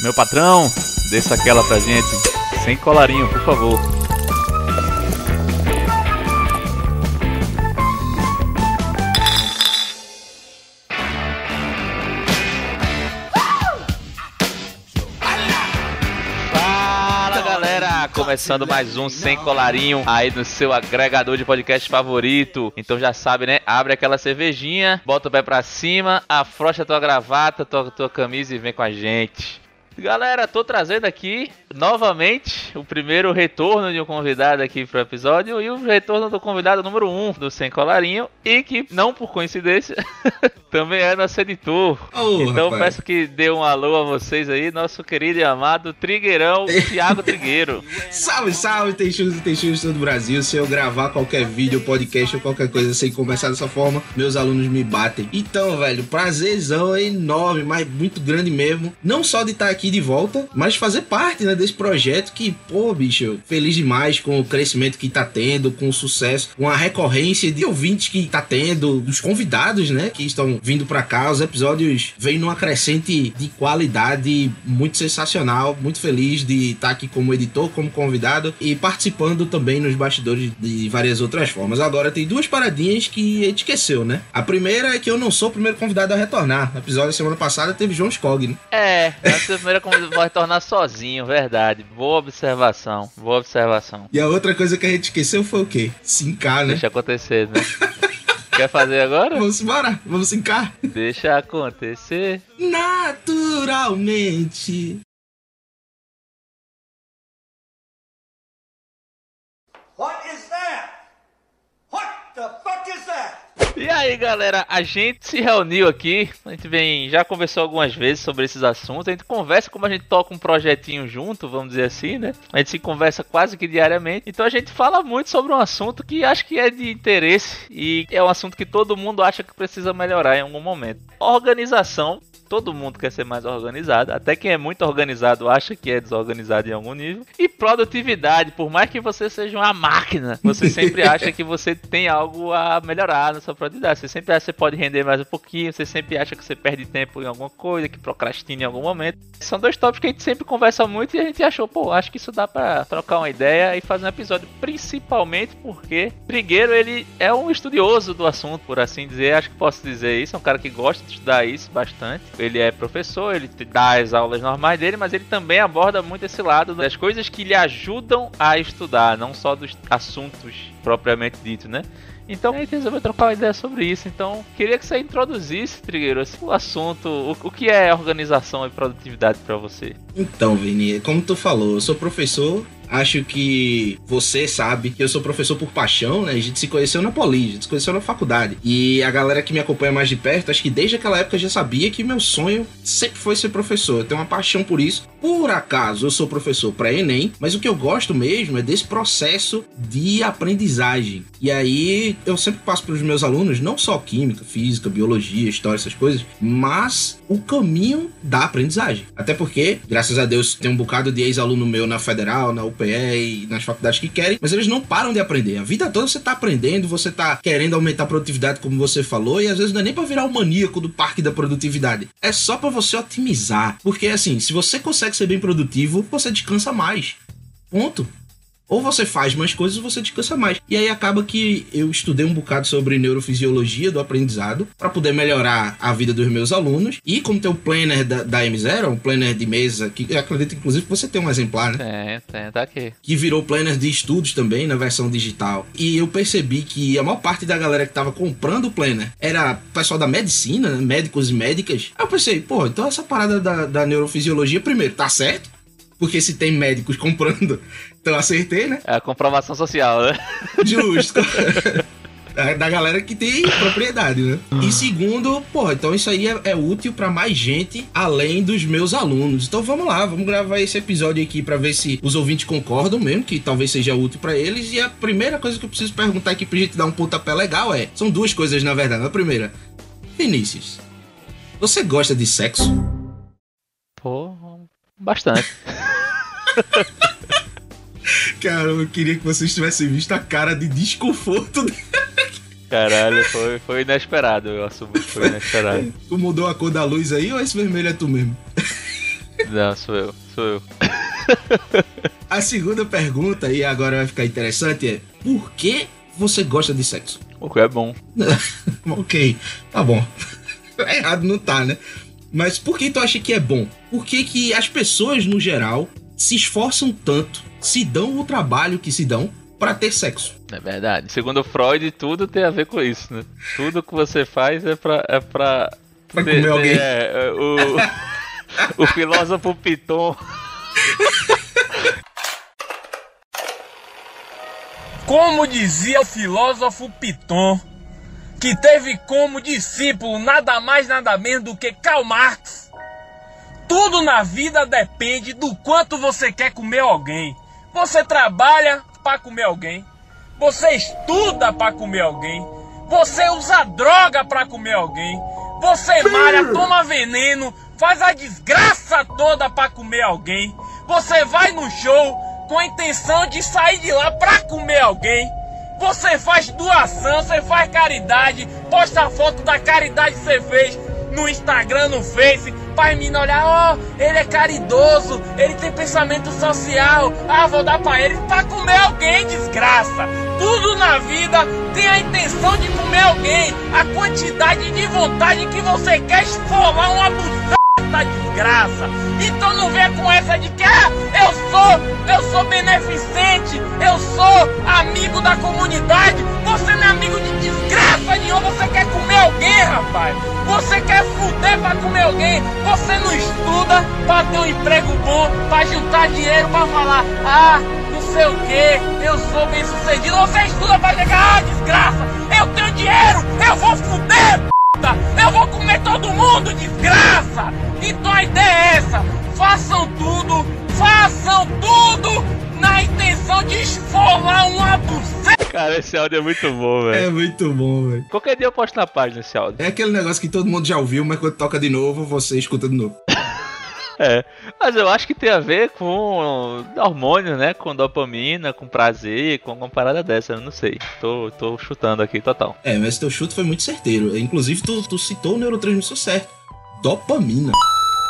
Meu patrão, desça aquela pra gente. Sem colarinho, por favor. Começando mais um Sem Colarinho aí no seu agregador de podcast favorito. Então já sabe, né? Abre aquela cervejinha, bota o pé pra cima, afrouxa tua gravata, tua, tua camisa e vem com a gente. Galera, tô trazendo aqui novamente o primeiro retorno de um convidado aqui pro episódio e o retorno do convidado número 1 um do Sem Colarinho e que, não por coincidência, também é nosso editor. Oh, então rapaz. peço que dê um alô a vocês aí, nosso querido e amado Trigueirão, Thiago Trigueiro. Salve, salve, Teixeiros e Teixeiros de todo o Brasil. Se eu gravar qualquer vídeo, podcast ou qualquer coisa sem começar dessa forma, meus alunos me batem. Então, velho, prazerzão enorme, mas muito grande mesmo. Não só de estar aqui de volta, mas fazer parte né, desse projeto que, pô, bicho, feliz demais com o crescimento que tá tendo, com o sucesso, com a recorrência de ouvintes que tá tendo, dos convidados, né, que estão vindo pra cá. Os episódios vêm numa crescente de qualidade muito sensacional. Muito feliz de estar aqui como editor, como convidado e participando também nos bastidores de várias outras formas. Agora, tem duas paradinhas que a gente esqueceu, né? A primeira é que eu não sou o primeiro convidado a retornar. No episódio da semana passada teve João Skog, né? É, essa primeira convidada vai retornar sozinho, verdade. Boa observação, boa observação. E a outra coisa que a gente esqueceu foi o quê? Sincar, né? Deixa acontecer, né? Quer fazer agora? Vamos embora, vamos sincar. Deixa acontecer. Naturalmente. What is that? What the fuck is that? E aí, galera, a gente se reuniu aqui, a gente vem, já conversou algumas vezes sobre esses assuntos, a gente conversa como a gente toca um projetinho junto, vamos dizer assim, né? A gente se conversa quase que diariamente, então a gente fala muito sobre um assunto que acho que é de interesse e é um assunto que todo mundo acha que precisa melhorar em algum momento. Organização. Todo mundo quer ser mais organizado, até quem é muito organizado acha que é desorganizado em algum nível. E produtividade, por mais que você seja uma máquina, você sempre acha que você tem algo a melhorar na sua produtividade. Você sempre acha que você pode render mais um pouquinho, você sempre acha que você perde tempo em alguma coisa, que procrastina em algum momento. São dois tópicos que a gente sempre conversa muito e a gente achou, pô, acho que isso dá pra trocar uma ideia e fazer um episódio, principalmente porque Trigueiro, ele é um estudioso do assunto, por assim dizer, acho que posso dizer isso, é um cara que gosta de estudar isso bastante. Ele é professor, ele dá as aulas normais dele, mas ele também aborda muito esse lado das coisas que lhe ajudam a estudar, não só dos assuntos propriamente dito, né? Então a gente resolveu trocar uma ideia sobre isso. Então queria que você introduzisse, Trigueiro, assim, o assunto, o, o que é organização e produtividade para você. Então, Vini, como tu falou, eu sou professor. Acho que você sabe que eu sou professor por paixão, né? A gente se conheceu na Poli, a gente se conheceu na faculdade. E a galera que me acompanha mais de perto, acho que desde aquela época já sabia que meu sonho sempre foi ser professor. Eu tenho uma paixão por isso. Por acaso eu sou professor para Enem, mas o que eu gosto mesmo é desse processo de aprendizagem. E aí eu sempre passo para os meus alunos, não só química, física, biologia, história, essas coisas, mas o caminho da aprendizagem. Até porque, graças a Deus, tem um bocado de ex-aluno meu na federal, na E nas faculdades que querem, mas eles não param de aprender. A vida toda você tá aprendendo, você tá querendo aumentar a produtividade, como você falou, e às vezes não é nem para virar o maníaco do parque da produtividade. É só para você otimizar. Porque assim, se você consegue ser bem produtivo, você descansa mais. Ponto. Ou você faz mais coisas ou você descansa mais. E aí acaba que eu estudei um bocado sobre neurofisiologia do aprendizado para poder melhorar a vida dos meus alunos. E como tem o planner da, da M0, um planner de mesa, que eu acredito inclusive que você tem um exemplar, né? Tem, tem, tá aqui. que virou planner de estudos também na versão digital. E eu percebi que a maior parte da galera que tava comprando o planner era pessoal da medicina, né? médicos e médicas. Aí eu pensei, pô, então essa parada da, da neurofisiologia, primeiro, tá certo? Porque se tem médicos comprando, então acertei, né? É a comprovação social, né? Justo. Da da galera que tem propriedade, né? E segundo, porra, então isso aí é, é útil pra mais gente além dos meus alunos. Então vamos lá, vamos gravar esse episódio aqui pra ver se os ouvintes concordam mesmo, que talvez seja útil pra eles. E a primeira coisa que eu preciso perguntar aqui pra gente dar um pontapé legal é: são duas coisas na verdade. A primeira, Vinícius, você gosta de sexo? Pô, bastante. Cara, eu queria que vocês tivessem visto a cara de desconforto. Caralho, foi, foi inesperado, eu assumo que foi inesperado. Tu mudou a cor da luz aí ou esse vermelho é tu mesmo? Não, sou eu, sou eu. A segunda pergunta, e agora vai ficar interessante, é: por que você gosta de sexo? O que é bom. ok, tá bom. Errado não tá, né? Mas por que tu acha que é bom? Por que, que as pessoas, no geral, se esforçam tanto, se dão o trabalho que se dão para ter sexo? É verdade. Segundo Freud, tudo tem a ver com isso, né? Tudo que você faz é pra. É pra, Pra ter- comer alguém. É, é, o, o filósofo Piton. Como dizia o filósofo Piton, que teve como discípulo nada mais nada menos do que Karl Marx, tudo na vida depende do quanto você quer comer alguém. Você trabalha para comer alguém, você estuda para comer alguém, você usa droga para comer alguém, você malha, toma veneno, faz a desgraça toda para comer alguém. Você vai no show com a intenção de sair de lá para comer alguém. Você faz doação, você faz caridade, posta a foto da caridade que você fez no Instagram, no Face, para mim olhar, ó, ele é caridoso, ele tem pensamento social, ah, vou dar pra ele pra comer alguém, desgraça. Tudo na vida tem a intenção de comer alguém, a quantidade de vontade que você quer esfolar uma buceta, desgraça. Então não venha com essa de que, ah, eu sou, eu sou beneficente, eu sou amigo da comunidade. Você não é amigo de desgraça nenhuma, você quer comer alguém, rapaz. Você quer fuder pra comer alguém. Você não estuda pra ter um emprego bom, pra juntar dinheiro pra falar, ah, não sei o que, eu sou bem sucedido. Você estuda pra chegar, ah, desgraça, eu tenho dinheiro, eu vou fuder, eu vou comer todo mundo, desgraça. Então a ideia é essa, façam tudo, façam tudo na intenção de esfolar uma buceta. Cara, esse áudio é muito bom, velho. É muito bom, velho. Qualquer dia eu posto na página esse áudio. É aquele negócio que todo mundo já ouviu, mas quando toca de novo, você escuta de novo. É. Mas eu acho que tem a ver com hormônio, né? Com dopamina, com prazer, com alguma parada dessa. Eu não sei. Tô, tô chutando aqui total. É, mas teu chute foi muito certeiro. Inclusive, tu, tu citou o neurotransmissor certo. Dopamina.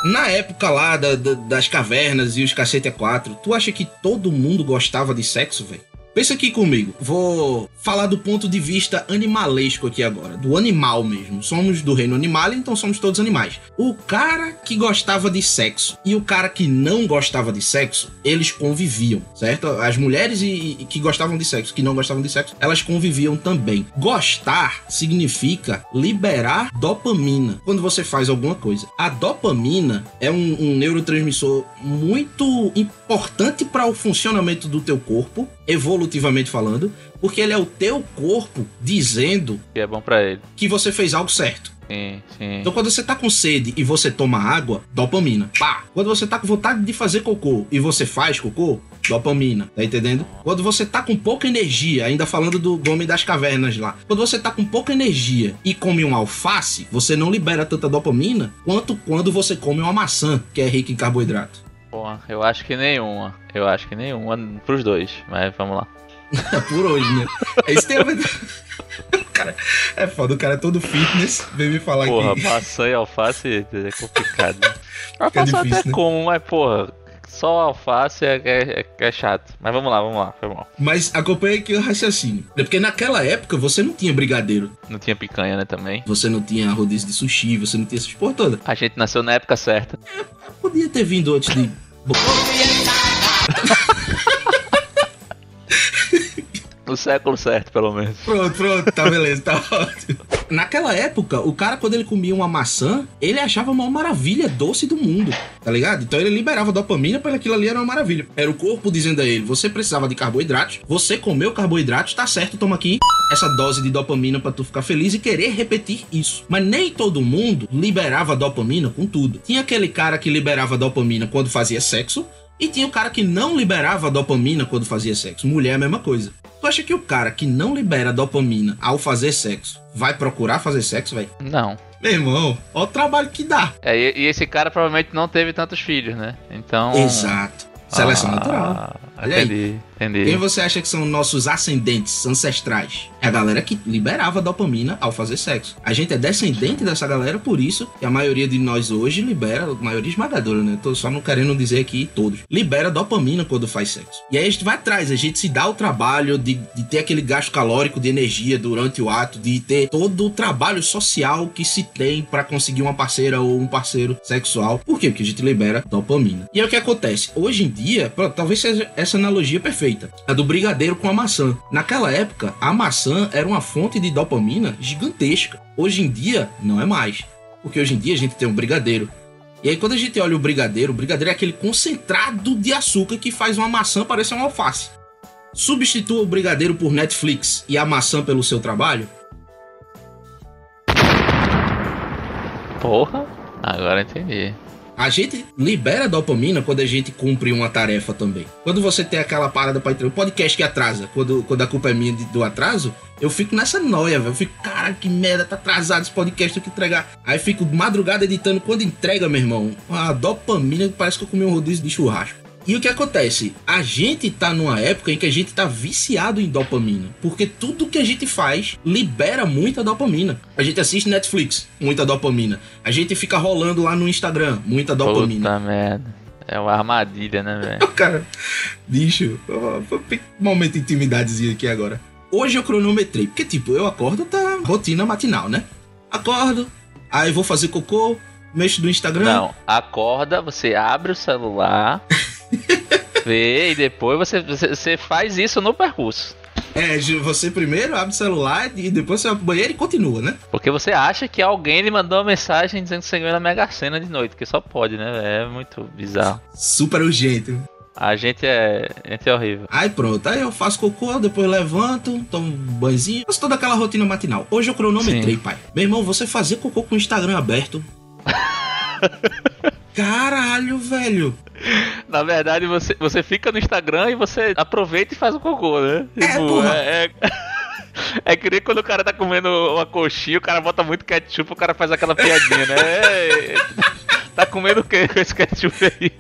Na época lá da- da- das cavernas e os cacete A4, tu acha que todo mundo gostava de sexo, velho? Pensa aqui comigo. Vou falar do ponto de vista animalesco aqui agora. Do animal mesmo. Somos do reino animal, então somos todos animais. O cara que gostava de sexo e o cara que não gostava de sexo, eles conviviam, certo? As mulheres e, e que gostavam de sexo, que não gostavam de sexo, elas conviviam também. Gostar significa liberar dopamina quando você faz alguma coisa. A dopamina é um, um neurotransmissor muito importante para o funcionamento do teu corpo, evolutivamente falando, porque ele é o teu corpo dizendo Que é bom pra ele. que você fez algo certo. Sim, sim. Então, quando você tá com sede e você toma água, dopamina. Pá! Quando você tá com vontade de fazer cocô e você faz cocô, dopamina. Tá entendendo? Quando você tá com pouca energia, ainda falando do Homem das Cavernas lá. Quando você tá com pouca energia e come um alface, você não libera tanta dopamina quanto quando você come uma maçã, que é rica em carboidrato. Porra, eu acho que nenhuma. Eu acho que nenhuma pros dois. Mas vamos lá. É por hoje, né? É isso que tem a ver. O cara é foda, o cara é todo fitness, vem me falar Porra, aqui. maçã e alface é complicado. né? alface eu difícil, até né? como, mas porra, só alface é, é, é chato. Mas vamos lá, vamos lá, foi mal. Mas acompanha aqui o raciocínio. É porque naquela época você não tinha brigadeiro. Não tinha picanha, né, também. Você não tinha rodízio de sushi, você não tinha essas porra toda. A gente nasceu na época certa. Podia ter vindo antes de. No século certo, pelo menos. pronto, pronto, tá beleza, tá ótimo. Naquela época, o cara, quando ele comia uma maçã, ele achava a maior maravilha doce do mundo, tá ligado? Então ele liberava dopamina para aquilo ali era uma maravilha. Era o corpo dizendo a ele: você precisava de carboidratos, você comeu carboidratos, tá certo, toma aqui essa dose de dopamina pra tu ficar feliz e querer repetir isso. Mas nem todo mundo liberava dopamina com tudo. Tinha aquele cara que liberava dopamina quando fazia sexo. E tinha o cara que não liberava dopamina quando fazia sexo. Mulher é a mesma coisa. Tu acha que o cara que não libera dopamina ao fazer sexo vai procurar fazer sexo, velho? Não. Meu irmão, olha o trabalho que dá. É, e, e esse cara provavelmente não teve tantos filhos, né? Então. Exato. Seleção Ah, natural. Olha aí. Entendi, entendi. Quem você acha que são nossos ascendentes, ancestrais? É a galera que liberava dopamina ao fazer sexo. A gente é descendente dessa galera, por isso que a maioria de nós hoje libera, a maioria esmagadora, né? Tô só não querendo dizer aqui todos. Libera dopamina quando faz sexo. E aí a gente vai atrás, a gente se dá o trabalho de, de ter aquele gasto calórico de energia durante o ato, de ter todo o trabalho social que se tem para conseguir uma parceira ou um parceiro sexual. Por quê? Porque a gente libera dopamina. E aí o que acontece? Hoje em dia, pronto, talvez seja essa analogia perfeita. A do brigadeiro com a maçã. Naquela época, a maçã era uma fonte de dopamina gigantesca. Hoje em dia, não é mais. Porque hoje em dia a gente tem um brigadeiro. E aí quando a gente olha o brigadeiro, o brigadeiro é aquele concentrado de açúcar que faz uma maçã parecer uma alface. Substitua o brigadeiro por Netflix e a maçã pelo seu trabalho? Porra, agora entendi. A gente libera dopamina quando a gente cumpre uma tarefa também. Quando você tem aquela parada pra entrar, o podcast que atrasa, quando, quando a culpa é minha do atraso, eu fico nessa noia, velho. Eu fico, cara, que merda, tá atrasado esse podcast, tem que entregar. Aí fico madrugada editando. Quando entrega, meu irmão, a dopamina parece que eu comi um rodízio de churrasco. E o que acontece? A gente tá numa época em que a gente tá viciado em dopamina. Porque tudo que a gente faz libera muita dopamina. A gente assiste Netflix, muita dopamina. A gente fica rolando lá no Instagram, muita dopamina. Puta merda. É uma armadilha, né, velho? Cara, bicho, ó, um momento de intimidadezinho aqui agora. Hoje eu cronometrei, porque tipo, eu acordo, tá rotina matinal, né? Acordo, aí vou fazer cocô, mexo no Instagram. Não, acorda, você abre o celular, vê e depois você, você, faz isso no percurso. É, você primeiro abre o celular e depois você vai pro banheiro e continua, né? Porque você acha que alguém lhe mandou uma mensagem dizendo que você ganhou na Mega Sena de noite, que só pode, né? É muito bizarro. Super urgente. A gente é, a gente é horrível. Aí pronto, aí eu faço cocô, depois levanto, tomo um banhozinho, faço toda aquela rotina matinal. Hoje eu cronometrei, Sim. pai. Meu irmão, você fazer cocô com o Instagram aberto. Caralho, velho. Na verdade, você, você fica no Instagram e você aproveita e faz o cocô, né? É, porra. é, é, é que nem quando o cara tá comendo uma coxinha, o cara bota muito ketchup, o cara faz aquela piadinha, né? É, tá comendo o que com esse ketchup aí?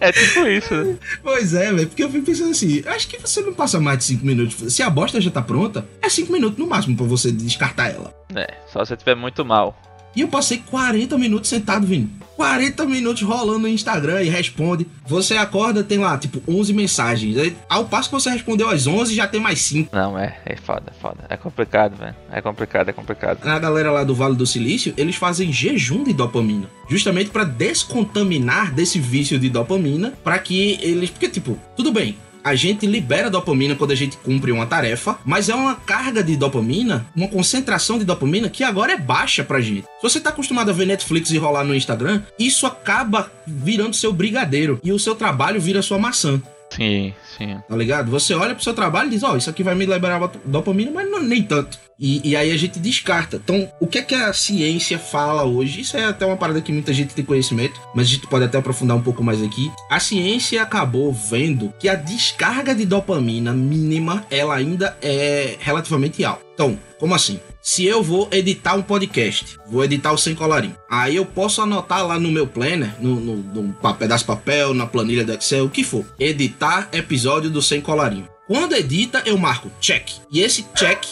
É tipo isso, né? Pois é, velho, porque eu fico pensando assim, acho que você não passa mais de 5 minutos. Se a bosta já tá pronta, é 5 minutos no máximo pra você descartar ela. É, só se você tiver muito mal. E eu passei 40 minutos sentado, Vini. 40 minutos rolando no Instagram e responde. Você acorda, tem lá, tipo, 11 mensagens. Aí, Ao passo que você respondeu às 11, já tem mais 5. Não, é, é foda, foda. É complicado, velho. É complicado, é complicado. A galera lá do Vale do Silício, eles fazem jejum de dopamina. Justamente pra descontaminar desse vício de dopamina, pra que eles. Porque, tipo, tudo bem. A gente libera dopamina quando a gente cumpre uma tarefa, mas é uma carga de dopamina, uma concentração de dopamina que agora é baixa pra gente. Se você tá acostumado a ver Netflix e rolar no Instagram, isso acaba virando seu brigadeiro e o seu trabalho vira sua maçã. Sim, sim. Tá ligado? Você olha pro seu trabalho e diz, ó, isso aqui vai me liberar dopamina, mas não- nem tanto. E, e aí a gente descarta. Então, o que é que a ciência fala hoje? Isso é até uma parada que muita gente tem conhecimento, mas a gente pode até aprofundar um pouco mais aqui. A ciência acabou vendo que a descarga de dopamina mínima, ela ainda é relativamente alta. Então, como assim? Se eu vou editar um podcast, vou editar o sem colarinho. Aí eu posso anotar lá no meu planner, no, no, no pedaço de papel, na planilha do Excel, o que for. Editar episódio do sem colarinho. Quando edita, eu marco check. E esse check,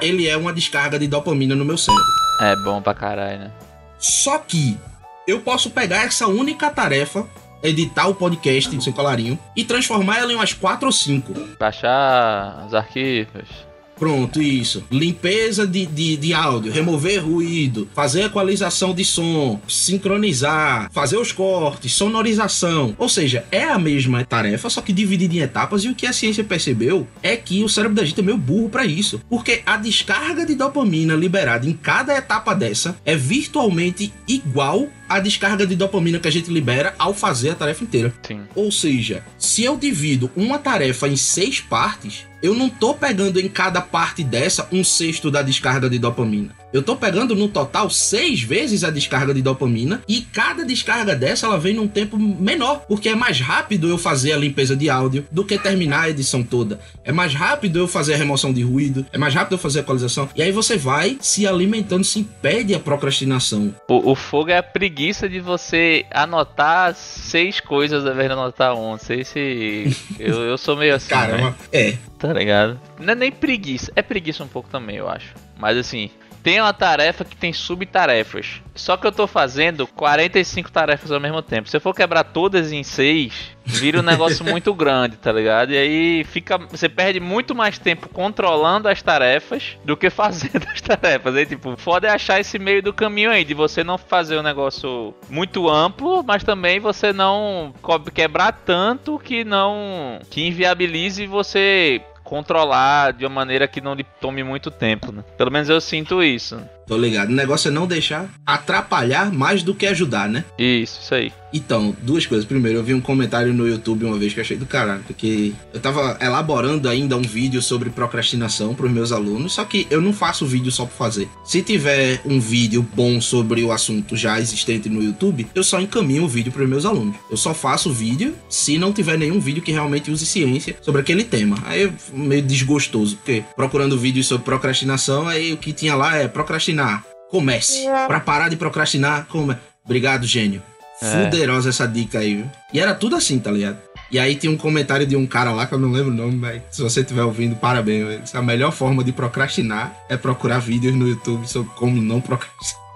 ele é uma descarga de dopamina no meu cérebro. É bom pra caralho, né? Só que eu posso pegar essa única tarefa, editar o podcast do sem colarinho, e transformar ela em umas quatro ou cinco. Baixar os arquivos. Pronto, isso. Limpeza de, de, de áudio, remover ruído, fazer equalização de som, sincronizar, fazer os cortes, sonorização. Ou seja, é a mesma tarefa, só que dividida em etapas. E o que a ciência percebeu é que o cérebro da gente é meio burro pra isso. Porque a descarga de dopamina liberada em cada etapa dessa é virtualmente igual à descarga de dopamina que a gente libera ao fazer a tarefa inteira. Sim. Ou seja, se eu divido uma tarefa em seis partes, eu não tô pegando em cada parte dessa um sexto da descarga de dopamina. Eu tô pegando no total seis vezes a descarga de dopamina e cada descarga dessa ela vem num tempo menor, porque é mais rápido eu fazer a limpeza de áudio do que terminar a edição toda. É mais rápido eu fazer a remoção de ruído, é mais rápido eu fazer a equalização. E aí você vai se alimentando, se impede a procrastinação. O, o fogo é a preguiça de você anotar seis coisas ao invés de anotar um. Não sei se. eu, eu sou meio assim. Cara, é né? é. Tá ligado? Não é nem preguiça. É preguiça um pouco também, eu acho. Mas assim, tem uma tarefa que tem subtarefas. Só que eu tô fazendo 45 tarefas ao mesmo tempo. Se eu for quebrar todas em 6, vira um negócio muito grande, tá ligado? E aí fica. Você perde muito mais tempo controlando as tarefas do que fazendo as tarefas. Aí, tipo, foda é achar esse meio do caminho aí, de você não fazer um negócio muito amplo, mas também você não quebrar tanto que não. que inviabilize você controlar de uma maneira que não lhe tome muito tempo, né? Pelo menos eu sinto isso. Tô ligado. O negócio é não deixar atrapalhar mais do que ajudar, né? Isso, isso aí. Então, duas coisas. Primeiro, eu vi um comentário no YouTube uma vez que eu achei do caralho, porque eu tava elaborando ainda um vídeo sobre procrastinação pros meus alunos, só que eu não faço vídeo só por fazer. Se tiver um vídeo bom sobre o assunto já existente no YouTube, eu só encaminho o vídeo pros meus alunos. Eu só faço vídeo se não tiver nenhum vídeo que realmente use ciência sobre aquele tema. Aí é meio desgostoso, porque procurando vídeos sobre procrastinação, aí o que tinha lá é procrastinar. Comece. Pra parar de procrastinar, come. Obrigado, gênio. É. Fuderosa essa dica aí, viu? E era tudo assim, tá ligado? E aí tinha um comentário de um cara lá que eu não lembro o nome, mas se você estiver ouvindo, parabéns. velho. A melhor forma de procrastinar é procurar vídeos no YouTube sobre como não procrastinar.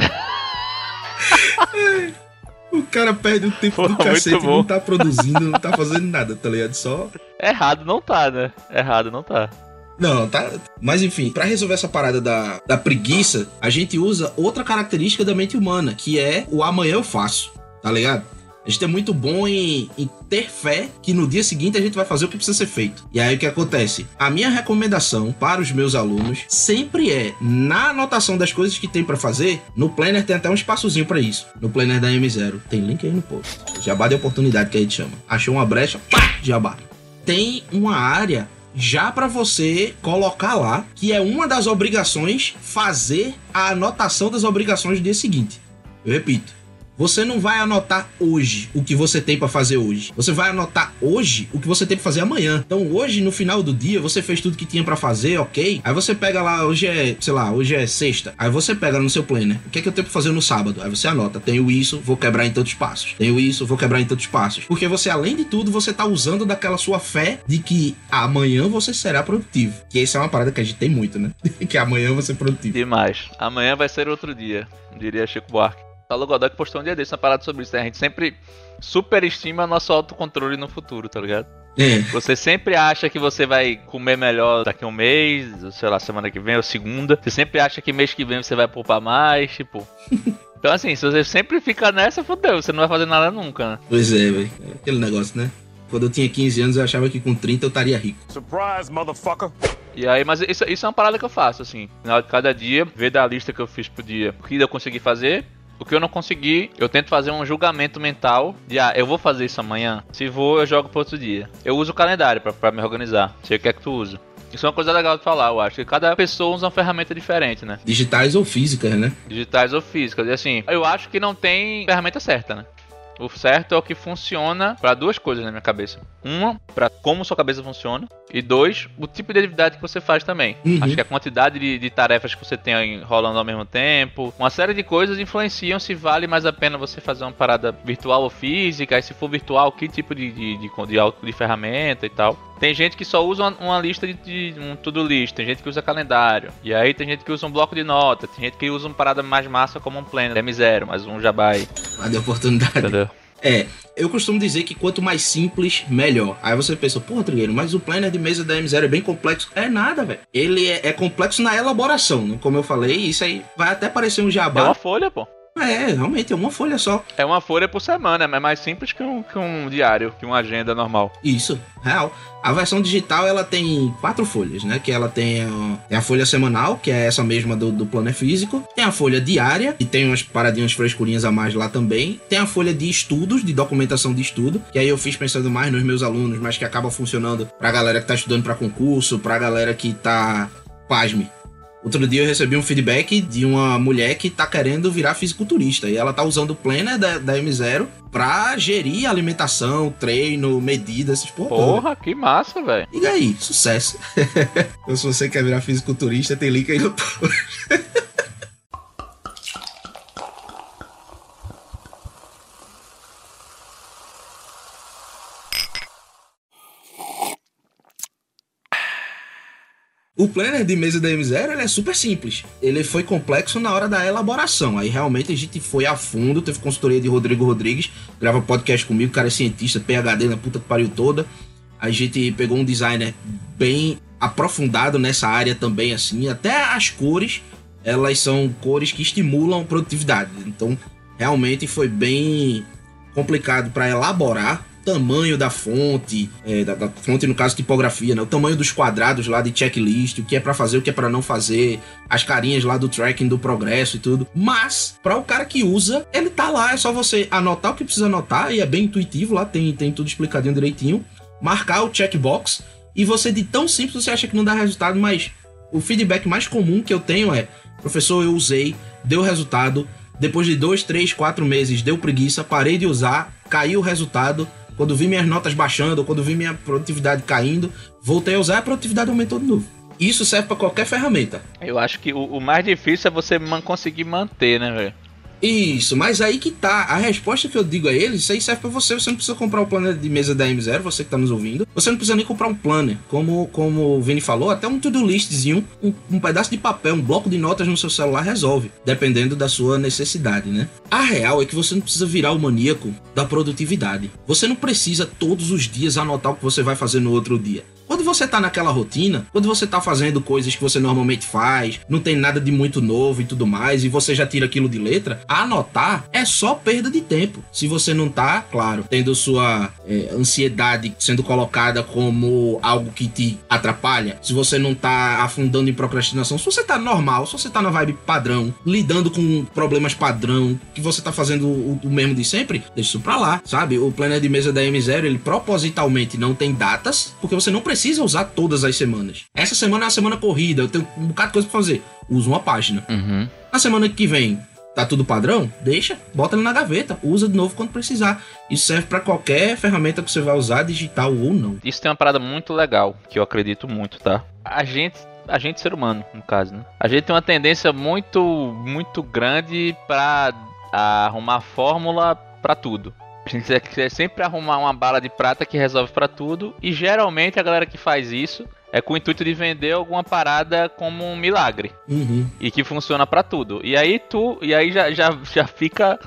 o cara perde o tempo Pô, do cacete e não tá produzindo, não tá fazendo nada, tá ligado? Só Errado não tá, né? Errado não tá. Não, tá. Mas enfim, pra resolver essa parada da, da preguiça, a gente usa outra característica da mente humana, que é o amanhã eu faço, tá ligado? A gente é muito bom em, em ter fé que no dia seguinte a gente vai fazer o que precisa ser feito. E aí o que acontece? A minha recomendação para os meus alunos sempre é, na anotação das coisas que tem pra fazer, no Planner tem até um espaçozinho pra isso. No Planner da M0. Tem link aí no post. Jabá de oportunidade que a gente chama. Achou uma brecha, pá, jabá tem uma área já para você colocar lá, que é uma das obrigações fazer a anotação das obrigações do dia seguinte. Eu repito, você não vai anotar hoje o que você tem para fazer hoje. Você vai anotar hoje o que você tem para fazer amanhã. Então hoje no final do dia você fez tudo que tinha para fazer, ok? Aí você pega lá, hoje é, sei lá, hoje é sexta. Aí você pega no seu planner, o que é que eu tenho para fazer no sábado? Aí você anota, tenho isso, vou quebrar em tantos passos. Tenho isso, vou quebrar em tantos passos. Porque você além de tudo você tá usando daquela sua fé de que amanhã você será produtivo. Que essa é uma parada que a gente tem muito, né? que amanhã você é produtivo. Demais. Amanhã vai ser outro dia, diria Chico Buarque. Paulo Godoy que postou um dia desse uma parada sobre isso, né? A gente sempre superestima nosso autocontrole no futuro, tá ligado? É. Você sempre acha que você vai comer melhor daqui a um mês, sei lá, semana que vem ou segunda. Você sempre acha que mês que vem você vai poupar mais, tipo. Então assim, se você sempre fica nessa, fodeu, você não vai fazer nada nunca, né? Pois é, velho. É aquele negócio, né? Quando eu tinha 15 anos, eu achava que com 30 eu estaria rico. Surprise, motherfucker. E aí, mas isso, isso é uma parada que eu faço, assim. No final de cada dia, ver da lista que eu fiz pro dia o que eu consegui fazer. O que eu não consegui, eu tento fazer um julgamento mental de, ah, eu vou fazer isso amanhã. Se vou, eu jogo pro outro dia. Eu uso o calendário pra, pra me organizar. Sei o que é que tu usa. Isso é uma coisa legal de falar, eu acho. Que cada pessoa usa uma ferramenta diferente, né? Digitais ou físicas, né? Digitais ou físicas. E assim, eu acho que não tem ferramenta certa, né? O certo é o que funciona para duas coisas na minha cabeça. Uma, para como sua cabeça funciona. E dois, o tipo de atividade que você faz também. Uhum. Acho que a quantidade de, de tarefas que você tem rolando ao mesmo tempo. Uma série de coisas influenciam se vale mais a pena você fazer uma parada virtual ou física. E se for virtual, que tipo de, de, de, de, de ferramenta e tal. Tem gente que só usa uma, uma lista de, de um to-do list, tem gente que usa calendário. E aí tem gente que usa um bloco de nota, tem gente que usa uma parada mais massa como um planner, M0, mas um jabai, Mas de oportunidade. entendeu? É, eu costumo dizer que quanto mais simples, melhor. Aí você pensa, porra, Trigueiro, mas o planner de mesa da M0 é bem complexo. É nada, velho. Ele é, é complexo na elaboração, né? Como eu falei, isso aí vai até parecer um É jabá. uma folha, pô. É, realmente, é uma folha só. É uma folha por semana, é mais simples que um, que um diário, que uma agenda normal. Isso, real. A versão digital ela tem quatro folhas, né? Que ela tem a, tem a folha semanal, que é essa mesma do, do planner físico. Tem a folha diária, e tem umas paradinhas frescurinhas a mais lá também. Tem a folha de estudos, de documentação de estudo, que aí eu fiz pensando mais nos meus alunos, mas que acaba funcionando pra galera que tá estudando pra concurso, pra galera que tá. Pasme. Outro dia eu recebi um feedback de uma mulher que tá querendo virar fisiculturista e ela tá usando o planner da, da M0 pra gerir alimentação, treino, medidas, essas porra. Porra, que massa, velho. E aí, sucesso. então, se você quer virar fisiculturista, tem link aí no post. O planner de mesa da M0 ele é super simples. Ele foi complexo na hora da elaboração. Aí realmente a gente foi a fundo, teve consultoria de Rodrigo Rodrigues, grava podcast comigo, cara é cientista, PhD na puta que pariu toda. A gente pegou um designer bem aprofundado nessa área também, assim. Até as cores, elas são cores que estimulam produtividade. Então, realmente foi bem complicado para elaborar tamanho da fonte, é, da, da fonte no caso tipografia, né? O tamanho dos quadrados lá de checklist, o que é para fazer, o que é para não fazer, as carinhas lá do tracking do progresso e tudo. Mas para o cara que usa, ele tá lá, é só você anotar o que precisa anotar e é bem intuitivo lá, tem tem tudo explicadinho direitinho, marcar o checkbox e você de tão simples você acha que não dá resultado, mas o feedback mais comum que eu tenho é: professor, eu usei, deu resultado. Depois de dois, três, quatro meses, deu preguiça, parei de usar, caiu o resultado. Quando vi minhas notas baixando, quando vi minha produtividade caindo, voltei a usar e a produtividade aumentou de novo. Isso serve para qualquer ferramenta. Eu acho que o, o mais difícil é você man conseguir manter, né, velho? Isso, mas aí que tá. A resposta que eu digo a eles, isso aí serve pra você. Você não precisa comprar o planner de mesa da M0, você que tá nos ouvindo. Você não precisa nem comprar um planner. Como, como o Vini falou, até um to-do listzinho, um, um pedaço de papel, um bloco de notas no seu celular resolve, dependendo da sua necessidade, né? A real é que você não precisa virar o maníaco da produtividade. Você não precisa todos os dias anotar o que você vai fazer no outro dia. Quando você tá naquela rotina, quando você tá fazendo coisas que você normalmente faz, não tem nada de muito novo e tudo mais, e você já tira aquilo de letra, anotar é só perda de tempo. Se você não tá, claro, tendo sua é, ansiedade sendo colocada como algo que te atrapalha, se você não tá afundando em procrastinação, se você tá normal, se você tá na vibe padrão, lidando com problemas padrão, que você tá fazendo o, o mesmo de sempre, deixa isso pra lá, sabe? O planner de mesa da M0, ele propositalmente não tem datas, porque você não precisa usar todas as semanas. Essa semana é a semana corrida, eu tenho um bocado de coisa pra fazer. Usa uma página. Uhum. Na semana que vem, tá tudo padrão? Deixa, bota ele na gaveta, usa de novo quando precisar. Isso serve para qualquer ferramenta que você vai usar, digital ou não. Isso tem uma parada muito legal, que eu acredito muito, tá? A gente a gente ser humano, no caso, né? A gente tem uma tendência muito muito grande para arrumar fórmula para tudo. A gente quer sempre arrumar uma bala de prata que resolve para tudo e geralmente a galera que faz isso é com o intuito de vender alguma parada como um milagre Uhum. e que funciona para tudo. E aí tu, e aí já, já, já fica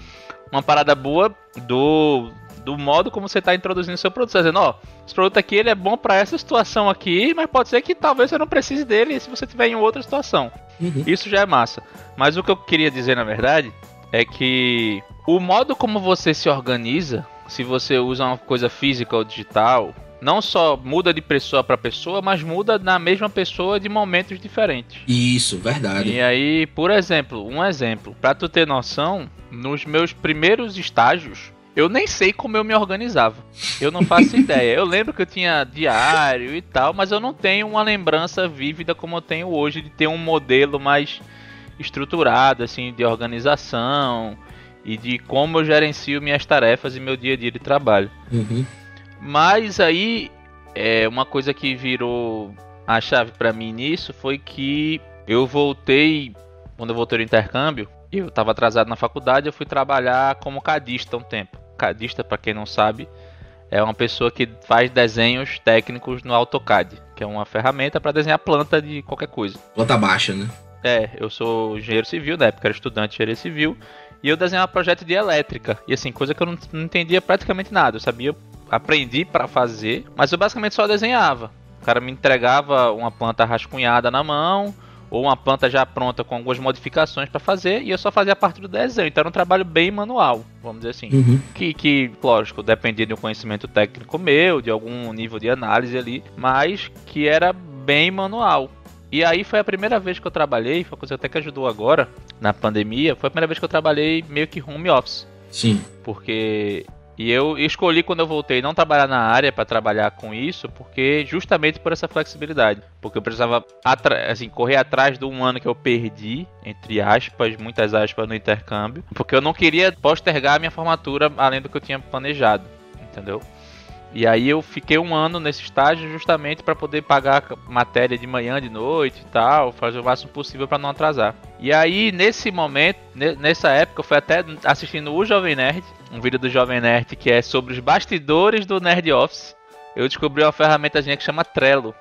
uma parada boa do do modo como você está introduzindo seu produto, Você tá dizendo, ó, esse produto aqui ele é bom para essa situação aqui, mas pode ser que talvez você não precise dele se você tiver em outra situação. Uhum. Isso já é massa. Mas o que eu queria dizer na verdade é que o modo como você se organiza, se você usa uma coisa física ou digital, não só muda de pessoa para pessoa, mas muda na mesma pessoa de momentos diferentes. Isso, verdade. E aí, por exemplo, um exemplo, pra tu ter noção, nos meus primeiros estágios, eu nem sei como eu me organizava. Eu não faço ideia. Eu lembro que eu tinha diário e tal, mas eu não tenho uma lembrança vívida como eu tenho hoje de ter um modelo mais estruturado assim de organização e de como eu gerencio minhas tarefas e meu dia a dia de trabalho. Uhum. Mas aí, é, uma coisa que virou a chave pra mim nisso foi que eu voltei, quando eu voltei do intercâmbio, eu tava atrasado na faculdade, eu fui trabalhar como cadista um tempo. Cadista, pra quem não sabe, é uma pessoa que faz desenhos técnicos no AutoCAD, que é uma ferramenta para desenhar planta de qualquer coisa. Planta baixa, né? É, eu sou engenheiro civil, na época era estudante de engenharia civil, e eu desenhava projeto de elétrica. E assim, coisa que eu não, não entendia praticamente nada. Eu sabia, aprendi para fazer, mas eu basicamente só desenhava. O cara me entregava uma planta rascunhada na mão, ou uma planta já pronta com algumas modificações para fazer, e eu só fazia a parte do desenho. Então era um trabalho bem manual, vamos dizer assim. Uhum. Que, que, lógico, dependia de um conhecimento técnico meu, de algum nível de análise ali, mas que era bem manual. E aí foi a primeira vez que eu trabalhei, foi uma coisa até que ajudou agora, na pandemia, foi a primeira vez que eu trabalhei meio que home office. Sim. Porque E eu escolhi quando eu voltei não trabalhar na área para trabalhar com isso, porque justamente por essa flexibilidade, porque eu precisava assim correr atrás do um ano que eu perdi, entre aspas, muitas aspas no intercâmbio, porque eu não queria postergar a minha formatura além do que eu tinha planejado, entendeu? E aí eu fiquei um ano nesse estágio justamente para poder pagar matéria de manhã, de noite e tal, fazer o máximo possível para não atrasar. E aí nesse momento, nessa época, eu fui até assistindo o Jovem Nerd, um vídeo do Jovem Nerd que é sobre os bastidores do Nerd Office. Eu descobri uma ferramentazinha que chama Trello,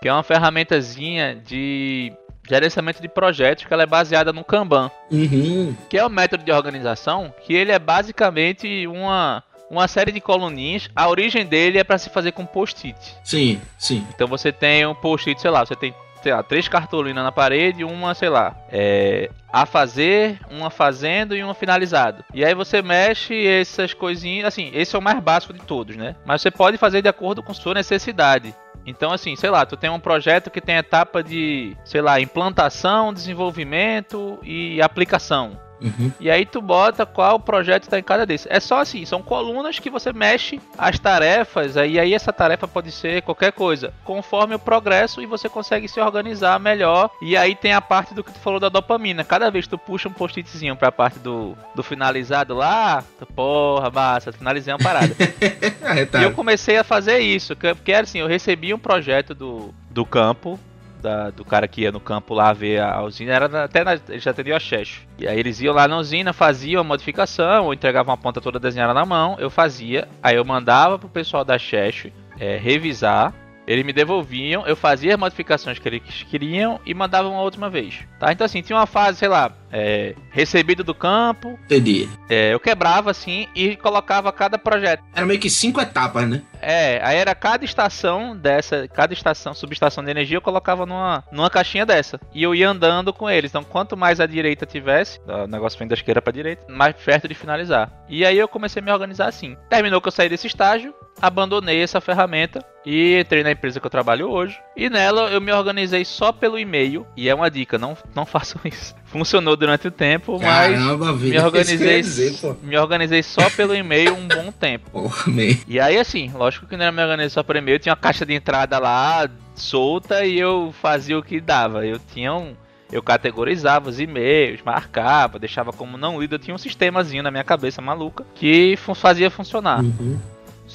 que é uma ferramentazinha de gerenciamento de projetos que ela é baseada no Kanban, uhum. que é um método de organização que ele é basicamente uma uma série de coluninhas. A origem dele é para se fazer com post-it. Sim, sim. Então você tem um post-it, sei lá, você tem sei lá, três cartolinas na parede, uma, sei lá, é, a fazer, uma fazendo e uma finalizado. E aí você mexe essas coisinhas, assim, esse é o mais básico de todos, né? Mas você pode fazer de acordo com sua necessidade. Então, assim, sei lá, tu tem um projeto que tem etapa de, sei lá, implantação, desenvolvimento e aplicação. Uhum. E aí tu bota qual projeto está em cada desses. É só assim, são colunas que você mexe as tarefas, e aí essa tarefa pode ser qualquer coisa, conforme o progresso e você consegue se organizar melhor. E aí tem a parte do que tu falou da dopamina. Cada vez que tu puxa um post-itzinho pra parte do, do finalizado lá, tu, porra, massa, finalizei uma parada. tá. E eu comecei a fazer isso, porque assim, eu recebi um projeto do, do campo, da, do cara que ia no campo lá ver a, usina, era até na, já atendia a Checho. E aí eles iam lá na usina, faziam a modificação, ou entregavam uma ponta toda desenhada na mão, eu fazia, aí eu mandava pro pessoal da Checho é, revisar, eles me devolviam, eu fazia as modificações que eles queriam e mandava uma última vez. Tá? Então assim, tinha uma fase, sei lá, é, recebido do campo. Entendi. É, eu quebrava assim e colocava cada projeto. Era meio que cinco etapas, né? É, aí era cada estação dessa, cada estação, subestação de energia eu colocava numa, numa caixinha dessa. E eu ia andando com eles. Então quanto mais a direita tivesse, o negócio vem da esquerda pra direita, mais perto de finalizar. E aí eu comecei a me organizar assim. Terminou que eu saí desse estágio, abandonei essa ferramenta e entrei na empresa que eu trabalho hoje. E nela eu me organizei só pelo e-mail. E é uma dica, não, não façam isso. Funcionou durante o tempo, Caramba, mas vida, me organizei, dizer, me organizei só pelo e-mail um bom tempo. Porra. E aí assim, lógico que não era me organizar só pelo e-mail, tinha uma caixa de entrada lá solta e eu fazia o que dava. Eu tinha um eu categorizava os e-mails, marcava, deixava como não lido, eu tinha um sistemazinho na minha cabeça maluca que fazia funcionar. Uhum.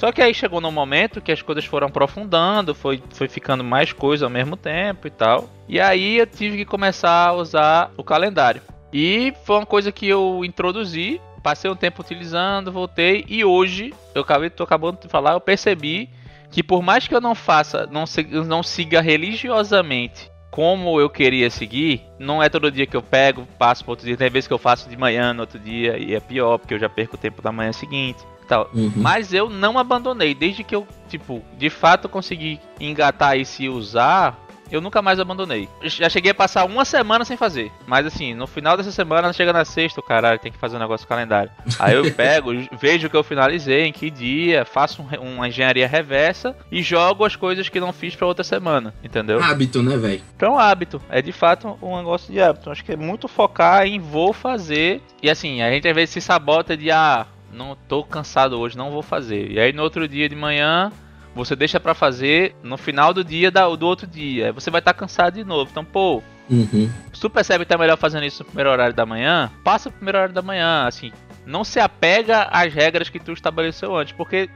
Só que aí chegou num momento que as coisas foram aprofundando, foi, foi ficando mais coisa ao mesmo tempo e tal. E aí eu tive que começar a usar o calendário. E foi uma coisa que eu introduzi, passei um tempo utilizando, voltei e hoje, eu acabei, tô acabando de falar, eu percebi que por mais que eu não faça, não, não siga religiosamente como eu queria seguir, não é todo dia que eu pego, passo para outro dia. Tem vezes que eu faço de manhã no outro dia e é pior, porque eu já perco o tempo da manhã seguinte tal. Uhum. Mas eu não abandonei. Desde que eu, tipo, de fato consegui engatar e se usar, eu nunca mais abandonei. Já cheguei a passar uma semana sem fazer. Mas assim, no final dessa semana, chega na sexta, caralho, tem que fazer um negócio no calendário. Aí eu pego, vejo que eu finalizei, em que dia, faço um, uma engenharia reversa e jogo as coisas que não fiz pra outra semana, entendeu? Hábito, né, velho? Então, hábito. É de fato um negócio de hábito. Acho que é muito focar em vou fazer. E assim, a gente às vezes se sabota de, ah, não tô cansado hoje, não vou fazer. E aí no outro dia de manhã, você deixa para fazer no final do dia da, do outro dia. Aí você vai estar tá cansado de novo. Então, pô, uhum. se tu percebe que tá melhor fazendo isso no primeiro horário da manhã, passa pro primeiro horário da manhã, assim. Não se apega às regras que tu estabeleceu antes, porque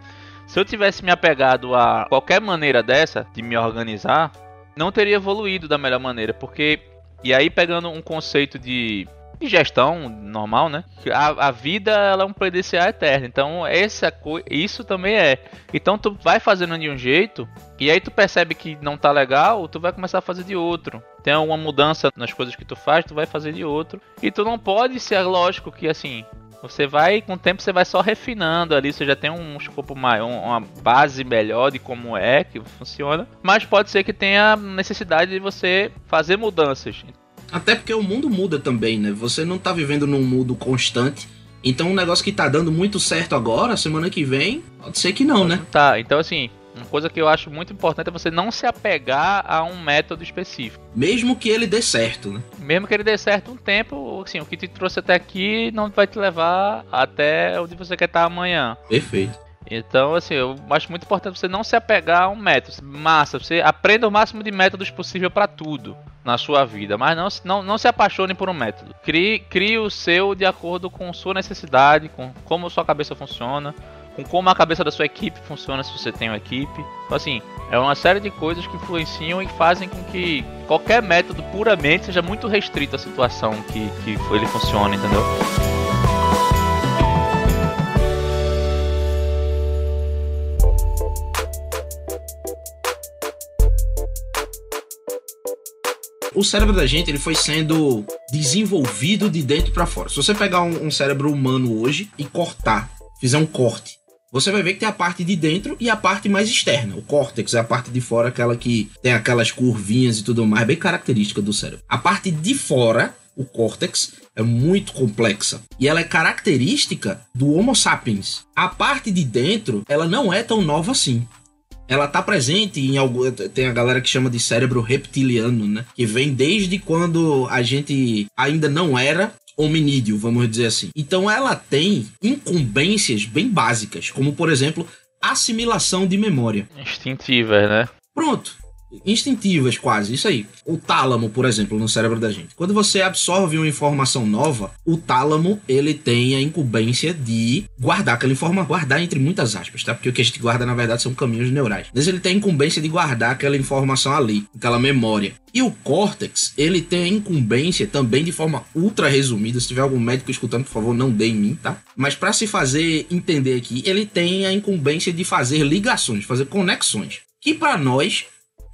se eu tivesse me apegado a qualquer maneira dessa de me organizar, não teria evoluído da melhor maneira, porque e aí pegando um conceito de de gestão normal, né? A, a vida ela é um PDCA eterno. Então, essa isso também é. Então, tu vai fazendo de um jeito e aí tu percebe que não tá legal, tu vai começar a fazer de outro. Tem alguma mudança nas coisas que tu faz, tu vai fazer de outro. E tu não pode ser lógico que assim, você vai, com o tempo, você vai só refinando ali, você já tem um escopo maior, uma base melhor de como é que funciona. Mas pode ser que tenha necessidade de você fazer mudanças. Até porque o mundo muda também, né? Você não tá vivendo num mundo constante. Então um negócio que tá dando muito certo agora, semana que vem, pode ser que não, né? Tá, então assim, Uma coisa que eu acho muito importante é você não se apegar a um método específico. Mesmo que ele dê certo, né? Mesmo que ele dê certo um tempo, assim, o que te trouxe até aqui não vai te levar até onde você quer estar amanhã. Perfeito. Então, assim, eu acho muito importante você não se apegar a um método. Massa, você aprenda o máximo de métodos possível para tudo na sua vida, mas não, não, não se apaixone por um método. Crie, crie o seu de acordo com sua necessidade, com como sua cabeça funciona, com como a cabeça da sua equipe funciona se você tem uma equipe. Então, assim, é uma série de coisas que influenciam e fazem com que qualquer método puramente seja muito restrito à situação que, que ele funcione, entendeu? O cérebro da gente ele foi sendo desenvolvido de dentro para fora. Se você pegar um, um, cérebro humano hoje e cortar, fizer um corte, você vai ver que tem a parte de dentro e a parte mais externa. O córtex é a parte de fora, aquela que tem aquelas curvinhas e tudo mais, bem característica do cérebro. A parte de fora, o córtex, é muito complexa e ela é característica do Homo sapiens. A parte de dentro, ela não é tão nova assim ela tá presente em algo. Tem a galera que chama de cérebro reptiliano, né? Que vem desde quando a gente ainda não era hominídeo, vamos dizer assim. Então ela tem incumbências bem básicas, como por exemplo, assimilação de memória. Instintivas, né? Pronto instintivas quase, isso aí. O tálamo, por exemplo, no cérebro da gente. Quando você absorve uma informação nova, o tálamo, ele tem a incumbência de guardar aquela informação, guardar entre muitas aspas, tá? Porque o que a gente guarda, na verdade, são caminhos neurais. Mas ele tem a incumbência de guardar aquela informação ali, aquela memória. E o córtex, ele tem a incumbência também de forma ultra resumida. Se tiver algum médico escutando, por favor, não dê em mim, tá? Mas para se fazer entender aqui, ele tem a incumbência de fazer ligações, fazer conexões. Que para nós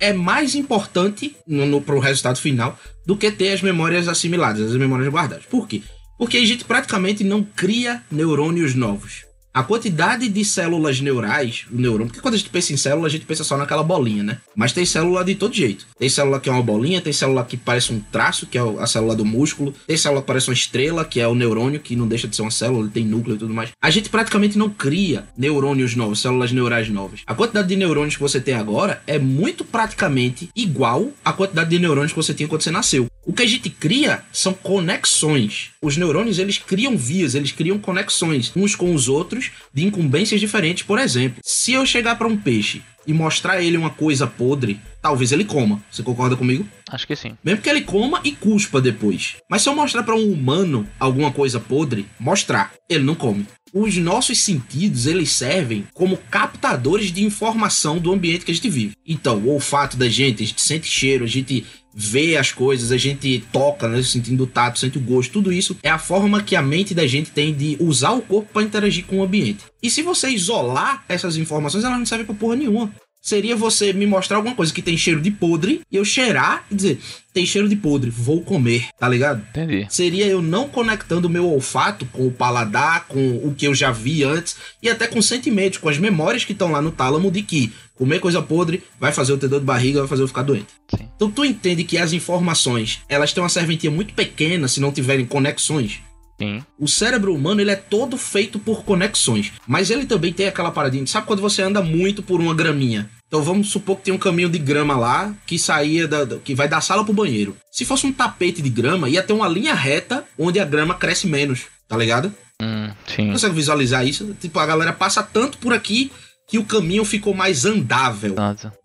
é mais importante no, no, pro resultado final do que ter as memórias assimiladas, as memórias guardadas. Por quê? Porque a gente praticamente não cria neurônios novos a quantidade de células neurais, o neurônio, porque quando a gente pensa em célula, a gente pensa só naquela bolinha, né? Mas tem célula de todo jeito. Tem célula que é uma bolinha, tem célula que parece um traço, que é a célula do músculo, tem célula que parece uma estrela, que é o neurônio, que não deixa de ser uma célula, tem núcleo e tudo mais. A gente praticamente não cria neurônios novos, células neurais novas. A quantidade de neurônios que você tem agora é muito praticamente igual à quantidade de neurônios que você tinha quando você nasceu. O que a gente cria são conexões. Os neurônios eles criam vias, eles criam conexões uns com os outros de incumbências diferentes. Por exemplo, se eu chegar para um peixe e mostrar ele uma coisa podre, talvez ele coma. Você concorda comigo? Acho que sim. Mesmo que ele coma e cuspa depois. Mas se eu mostrar para um humano alguma coisa podre, mostrar, ele não come. Os nossos sentidos, eles servem como captadores de informação do ambiente que a gente vive. Então, o olfato da gente, a gente sente cheiro, a gente vê as coisas, a gente toca, né, sentindo o tato, sente o gosto, tudo isso é a forma que a mente da gente tem de usar o corpo para interagir com o ambiente. E se você isolar essas informações, elas não servem para porra nenhuma seria você me mostrar alguma coisa que tem cheiro de podre e eu cheirar e dizer, tem cheiro de podre, vou comer, tá ligado? Entendi. Seria eu não conectando o meu olfato com o paladar, com o que eu já vi antes e até com sentimentos, com as memórias que estão lá no tálamo de que comer coisa podre vai fazer eu ter dor de barriga, vai fazer eu ficar doente. Sim. Então tu entende que as informações, elas têm uma serventia muito pequena se não tiverem conexões. Sim. O cérebro humano ele é todo feito por conexões, mas ele também tem aquela paradinha. Sabe quando você anda muito por uma graminha? Então vamos supor que tem um caminho de grama lá que saía da, que vai da sala pro banheiro. Se fosse um tapete de grama, ia ter uma linha reta onde a grama cresce menos, tá ligado? Hum, sim. Consegue visualizar isso? Tipo, a galera passa tanto por aqui que o caminho ficou mais andável.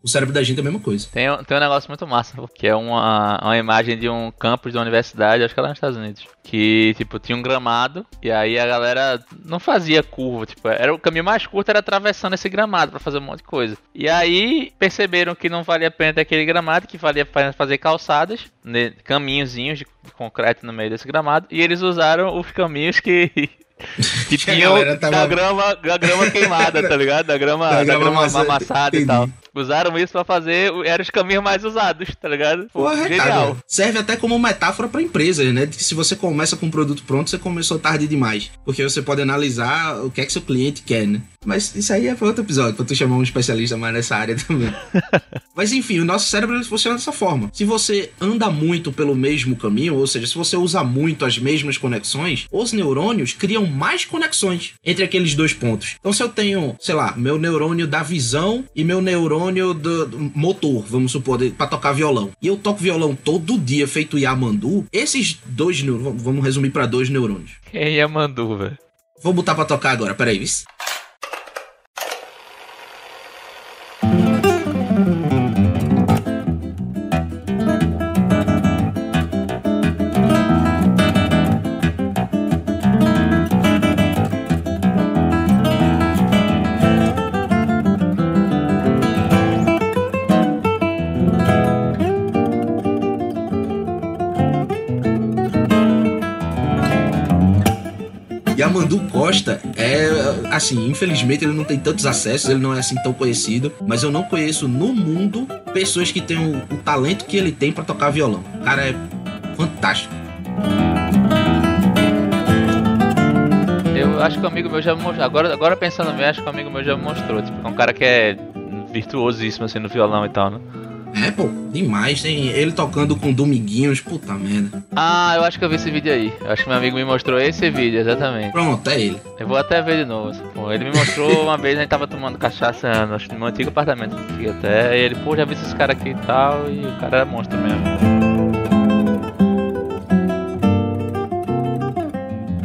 O cérebro da gente é a mesma coisa. Tem, tem um negócio muito massa, que é uma, uma imagem de um campus da universidade, acho que é lá nos Estados Unidos. Que, tipo, tinha um gramado, e aí a galera não fazia curva, tipo, era o caminho mais curto era atravessando esse gramado para fazer um monte de coisa. E aí perceberam que não valia a pena ter aquele gramado, que valia a pena fazer calçadas, né, caminhozinhos de, de concreto no meio desse gramado, e eles usaram os caminhos que que tinham tava... a, grama, a grama queimada, tá ligado? Da grama, da, grama, grama amassada e tal. Usaram isso pra fazer, eram os caminhos mais usados, tá ligado? Pô, genial. Serve até como metáfora pra empresas, né? Que se você começa com um produto pronto, você começou tarde demais. Porque você pode analisar o que é que seu cliente quer, né? Mas isso aí é para outro episódio, pra tu chamar um especialista mais nessa área também. Mas enfim, o nosso cérebro funciona dessa forma. Se você anda muito pelo mesmo caminho, ou seja, se você usa muito as mesmas conexões, os neurônios criam mais conexões entre aqueles dois pontos. Então, se eu tenho, sei lá, meu neurônio da visão e meu neurônio do, do motor, vamos supor, para tocar violão, e eu toco violão todo dia feito Yamandu, esses dois neurônios, vamos resumir para dois neurônios. É Yamandu, velho? Vou botar pra tocar agora, peraí, viu? É assim, infelizmente ele não tem tantos acessos, ele não é assim tão conhecido, mas eu não conheço no mundo pessoas que têm o, o talento que ele tem para tocar violão. O cara é fantástico. Eu acho que o amigo meu já me mostrou. Agora, agora pensando bem, acho que o amigo meu já me mostrou. Tipo, é um cara que é virtuosíssimo assim no violão e tal, né? É, pô, demais. Tem ele tocando com Dominguinhos, puta merda. Ah, eu acho que eu vi esse vídeo aí. Eu acho que meu amigo me mostrou esse vídeo, exatamente. Pronto, é ele. Eu vou até ver de novo. Pô, ele me mostrou uma vez, a gente tava tomando cachaça, acho, no meu antigo apartamento aqui até. E ele, pô, já vi esses caras aqui e tal. E o cara é monstro mesmo.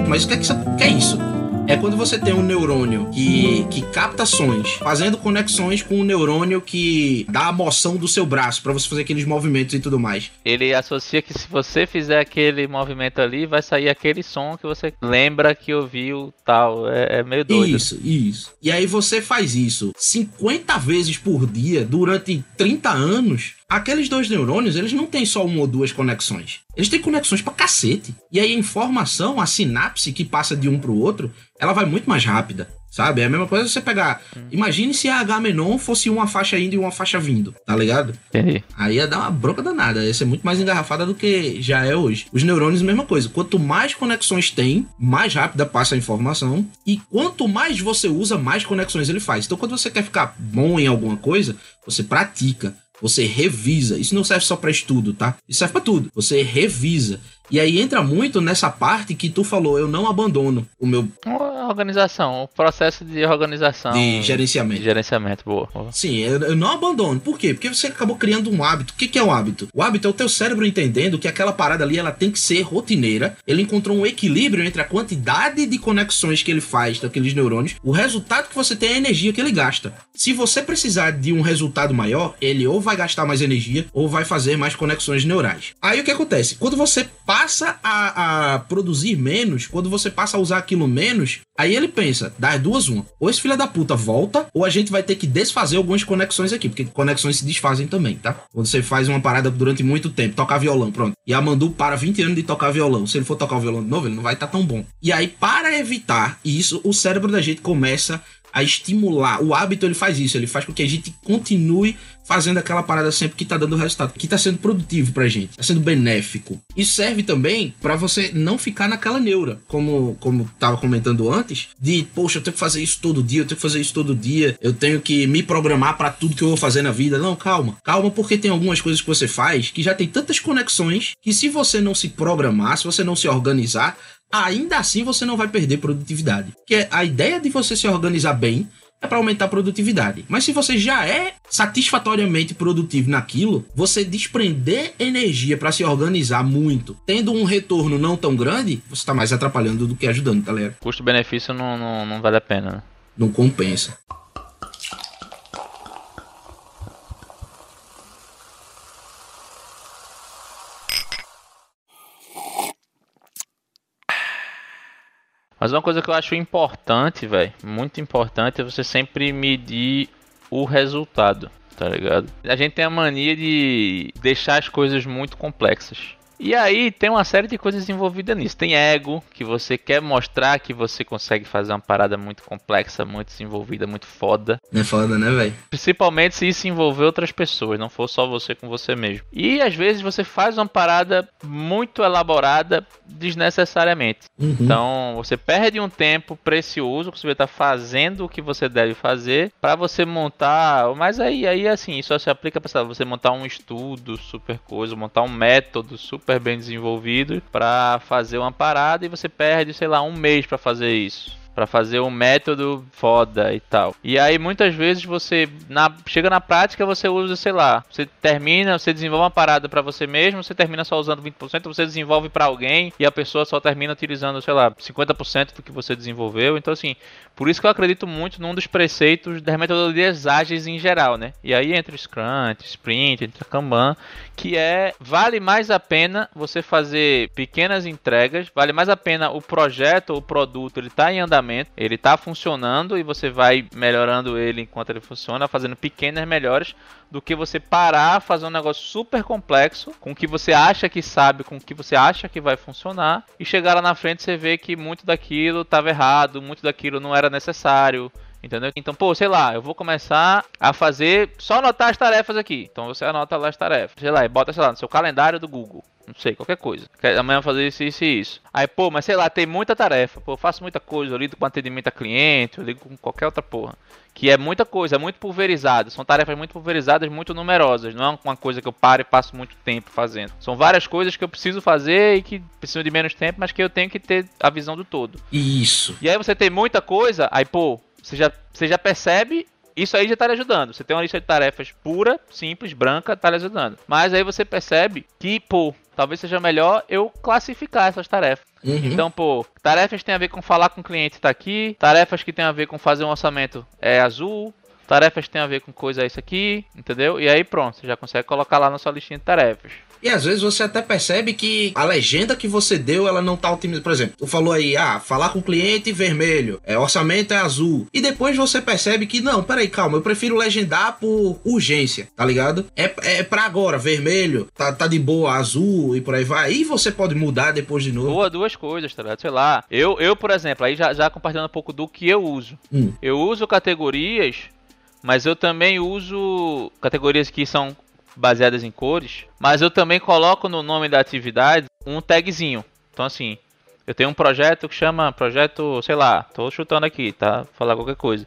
Mas o que é, que isso, que é quando você tem um neurônio que, que capta sons, fazendo conexões com um neurônio que dá a moção do seu braço para você fazer aqueles movimentos e tudo mais. Ele associa que se você fizer aquele movimento ali, vai sair aquele som que você lembra que ouviu tal. É, é meio doido. Isso, isso. E aí você faz isso 50 vezes por dia durante 30 anos aqueles dois neurônios, eles não têm só uma ou duas conexões. Eles têm conexões pra cacete. E aí a informação, a sinapse que passa de um pro outro, ela vai muito mais rápida. Sabe? É a mesma coisa você pegar. Imagine se a H-Menon fosse uma faixa indo e uma faixa vindo, tá ligado? Entendi. Aí ia dar uma bronca danada, ia ser muito mais engarrafada do que já é hoje. Os neurônios, mesma coisa. Quanto mais conexões tem, mais rápida passa a informação. E quanto mais você usa, mais conexões ele faz. Então, quando você quer ficar bom em alguma coisa, você pratica. Você revisa. Isso não serve só para estudo, tá? Isso serve para tudo. Você revisa. E aí entra muito nessa parte que tu falou, eu não abandono o meu Uma organização, o processo de organização. de gerenciamento. de gerenciamento, boa. Sim, eu, eu não abandono. Por quê? Porque você acabou criando um hábito. O que, que é um hábito? O hábito é o teu cérebro entendendo que aquela parada ali ela tem que ser rotineira. Ele encontrou um equilíbrio entre a quantidade de conexões que ele faz daqueles neurônios, o resultado que você tem é a energia que ele gasta. Se você precisar de um resultado maior, ele ou vai gastar mais energia ou vai fazer mais conexões neurais. Aí o que acontece? Quando você passa a, a produzir menos, quando você passa a usar aquilo menos, aí ele pensa, das duas uma, ou esse filho da puta volta, ou a gente vai ter que desfazer algumas conexões aqui, porque conexões se desfazem também, tá? Quando você faz uma parada durante muito tempo, tocar violão, pronto. E a Mandu para 20 anos de tocar violão. Se ele for tocar o violão de novo, ele não vai estar tão bom. E aí, para evitar isso, o cérebro da gente começa a estimular. O hábito ele faz isso, ele faz com que a gente continue fazendo aquela parada sempre que tá dando resultado, que tá sendo produtivo pra gente, tá sendo benéfico. Isso serve também para você não ficar naquela neura, como como tava comentando antes, de poxa, eu tenho que fazer isso todo dia, eu tenho que fazer isso todo dia, eu tenho que me programar para tudo que eu vou fazer na vida. Não, calma. Calma porque tem algumas coisas que você faz que já tem tantas conexões que se você não se programar, se você não se organizar, ainda assim você não vai perder produtividade. Porque a ideia de você se organizar bem é para aumentar a produtividade. Mas se você já é satisfatoriamente produtivo naquilo, você desprender energia para se organizar muito, tendo um retorno não tão grande, você está mais atrapalhando do que ajudando, galera. Custo-benefício não, não, não vale a pena, né? Não compensa. Mas uma coisa que eu acho importante, velho, muito importante, é você sempre medir o resultado, tá ligado? A gente tem a mania de deixar as coisas muito complexas. E aí tem uma série de coisas envolvidas nisso. Tem ego, que você quer mostrar que você consegue fazer uma parada muito complexa, muito desenvolvida, muito foda. É foda, né, velho? Principalmente se isso envolver outras pessoas, não for só você com você mesmo. E às vezes você faz uma parada muito elaborada desnecessariamente. Uhum. Então você perde um tempo precioso que você está fazendo o que você deve fazer para você montar. Mas aí, aí assim, isso só se aplica para você montar um estudo super coisa, montar um método super bem desenvolvido para fazer uma parada e você perde, sei lá, um mês para fazer isso para fazer um método foda e tal. E aí muitas vezes você na, chega na prática, você usa, sei lá, você termina, você desenvolve uma parada para você mesmo, você termina só usando 20%, você desenvolve para alguém e a pessoa só termina utilizando, sei lá, 50% do que você desenvolveu. Então assim, por isso que eu acredito muito num dos preceitos das metodologias ágeis em geral, né? E aí entre Scrum, entre Sprint, entre Kanban, que é vale mais a pena você fazer pequenas entregas, vale mais a pena o projeto ou o produto ele tá em andamento, ele tá funcionando e você vai melhorando ele enquanto ele funciona, fazendo pequenas melhores do que você parar, fazer um negócio super complexo, com o que você acha que sabe, com o que você acha que vai funcionar, e chegar lá na frente você vê que muito daquilo estava errado, muito daquilo não era necessário. Entendeu? Então, pô, sei lá, eu vou começar a fazer só anotar as tarefas aqui. Então você anota lá as tarefas. Sei lá, e bota, sei lá, no seu calendário do Google. Não sei, qualquer coisa. Amanhã fazer isso, isso e isso. Aí, pô, mas sei lá, tem muita tarefa. Pô, eu faço muita coisa. Eu lido com atendimento a cliente, eu lido com qualquer outra porra. Que é muita coisa, é muito pulverizado. São tarefas muito pulverizadas, muito numerosas. Não é uma coisa que eu paro e passo muito tempo fazendo. São várias coisas que eu preciso fazer e que precisam de menos tempo, mas que eu tenho que ter a visão do todo. Isso. E aí você tem muita coisa, aí, pô, você já, você já percebe isso aí já está lhe ajudando. Você tem uma lista de tarefas pura, simples, branca, está lhe ajudando. Mas aí você percebe que, pô, talvez seja melhor eu classificar essas tarefas. Uhum. Então, pô, tarefas que tem a ver com falar com o cliente tá aqui, tarefas que tem a ver com fazer um orçamento é azul, tarefas que tem a ver com coisa isso aqui, entendeu? E aí pronto, você já consegue colocar lá na sua listinha de tarefas. E às vezes você até percebe que a legenda que você deu, ela não tá otimizada. Por exemplo, tu falou aí, ah, falar com o cliente vermelho, é, orçamento é azul. E depois você percebe que, não, peraí, calma, eu prefiro legendar por urgência, tá ligado? É, é pra agora, vermelho, tá, tá de boa, azul e por aí vai. E você pode mudar depois de novo. Boa, duas coisas, tá ligado? Sei lá. Eu, eu por exemplo, aí já, já compartilhando um pouco do que eu uso. Hum. Eu uso categorias, mas eu também uso categorias que são baseadas em cores, mas eu também coloco no nome da atividade um tagzinho. Então assim, eu tenho um projeto que chama projeto, sei lá, tô chutando aqui, tá? Falar qualquer coisa.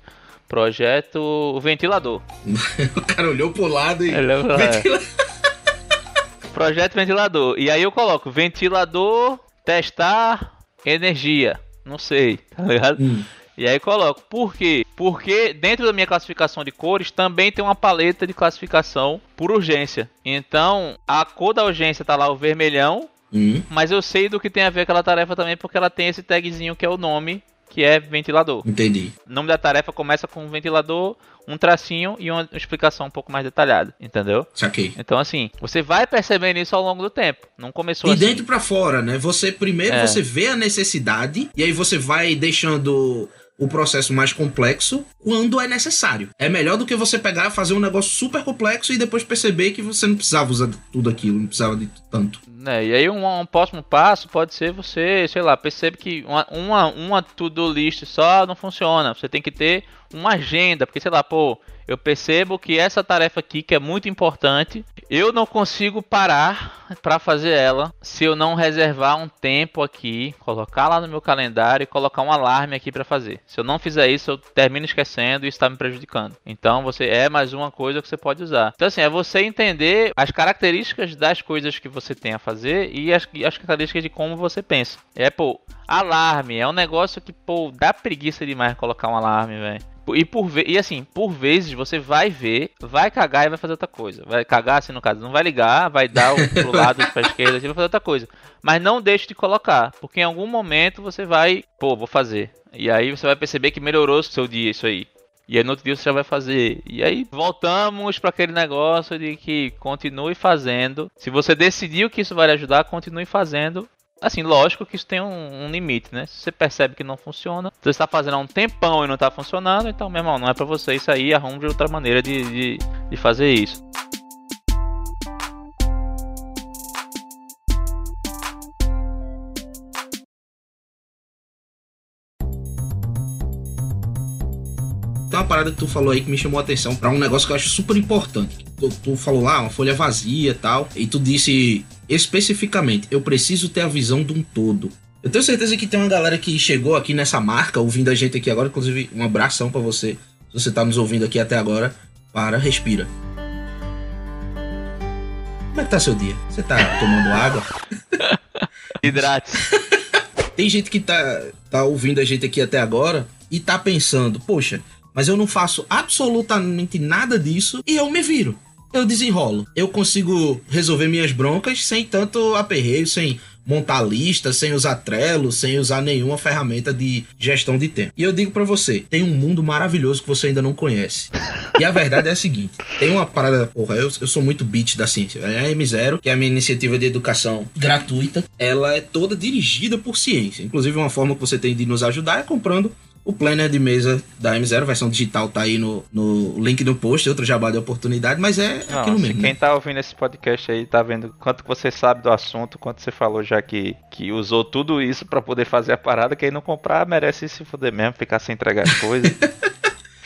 Projeto ventilador. o cara olhou pro lado e. Ele olhou- Ventila- Projeto ventilador. E aí eu coloco ventilador, testar, energia. Não sei, tá ligado? Hum. E aí coloco. Por quê? Porque dentro da minha classificação de cores também tem uma paleta de classificação por urgência. Então, a cor da urgência tá lá o vermelhão, Hum. mas eu sei do que tem a ver aquela tarefa também porque ela tem esse tagzinho que é o nome, que é ventilador. Entendi. O nome da tarefa começa com um ventilador, um tracinho e uma explicação um pouco mais detalhada, entendeu? Saquei. Então assim, você vai percebendo isso ao longo do tempo. Não começou E assim. dentro pra fora, né? Você primeiro É. você vê a necessidade e aí você vai deixando o processo mais complexo quando é necessário. É melhor do que você pegar fazer um negócio super complexo e depois perceber que você não precisava usar tudo aquilo, não precisava de tanto. né? E aí um, um próximo passo pode ser você, sei lá, percebe que uma, uma, uma to-do list só não funciona. Você tem que ter uma agenda, porque sei lá, pô, eu percebo que essa tarefa aqui que é muito importante, eu não consigo parar para fazer ela se eu não reservar um tempo aqui, colocar lá no meu calendário e colocar um alarme aqui para fazer. Se eu não fizer isso, eu termino esquecendo e está me prejudicando. Então, você é mais uma coisa que você pode usar. Então, assim, é você entender as características das coisas que você tem a fazer e as, as características de como você pensa. É, pô, alarme é um negócio que, pô, dá preguiça demais colocar um alarme, velho. E por e assim, por vezes você vai ver, vai cagar e vai fazer outra coisa. Vai cagar, assim, no caso, não vai ligar, vai dar o, pro lado pra esquerda, assim, vai fazer outra coisa. Mas não deixe de colocar, porque em algum momento você vai, pô, vou fazer. E aí você vai perceber que melhorou o seu dia isso aí. E aí no outro dia você já vai fazer. E aí voltamos para aquele negócio de que continue fazendo. Se você decidiu que isso vai lhe ajudar, continue fazendo. Assim, lógico que isso tem um, um limite, né? Se você percebe que não funciona, você está fazendo há um tempão e não está funcionando, então, meu irmão, não é para você isso aí, arrume outra maneira de, de, de fazer isso. Parada que tu falou aí que me chamou a atenção pra um negócio que eu acho super importante. Tu, tu falou lá, uma folha vazia e tal, e tu disse especificamente, eu preciso ter a visão de um todo. Eu tenho certeza que tem uma galera que chegou aqui nessa marca, ouvindo a gente aqui agora, inclusive um abração pra você, se você tá nos ouvindo aqui até agora, para, respira. Como é que tá seu dia? Você tá tomando água? Hidrate. Tem gente que tá, tá ouvindo a gente aqui até agora e tá pensando, poxa, mas eu não faço absolutamente nada disso e eu me viro. Eu desenrolo. Eu consigo resolver minhas broncas sem tanto aperreio, sem montar lista, sem usar Trello, sem usar nenhuma ferramenta de gestão de tempo. E eu digo para você, tem um mundo maravilhoso que você ainda não conhece. E a verdade é a seguinte, tem uma parada, porra, eu, eu sou muito beat da ciência. É a M0, que é a minha iniciativa de educação gratuita, ela é toda dirigida por ciência. Inclusive uma forma que você tem de nos ajudar é comprando o planner de mesa da M0, versão digital, tá aí no, no link no post, outro jabá de oportunidade, mas é Não, aquilo mesmo. quem né? tá ouvindo esse podcast aí tá vendo quanto que você sabe do assunto, quanto você falou já que, que usou tudo isso pra poder fazer a parada, quem não comprar merece se fuder mesmo, ficar sem entregar as coisas,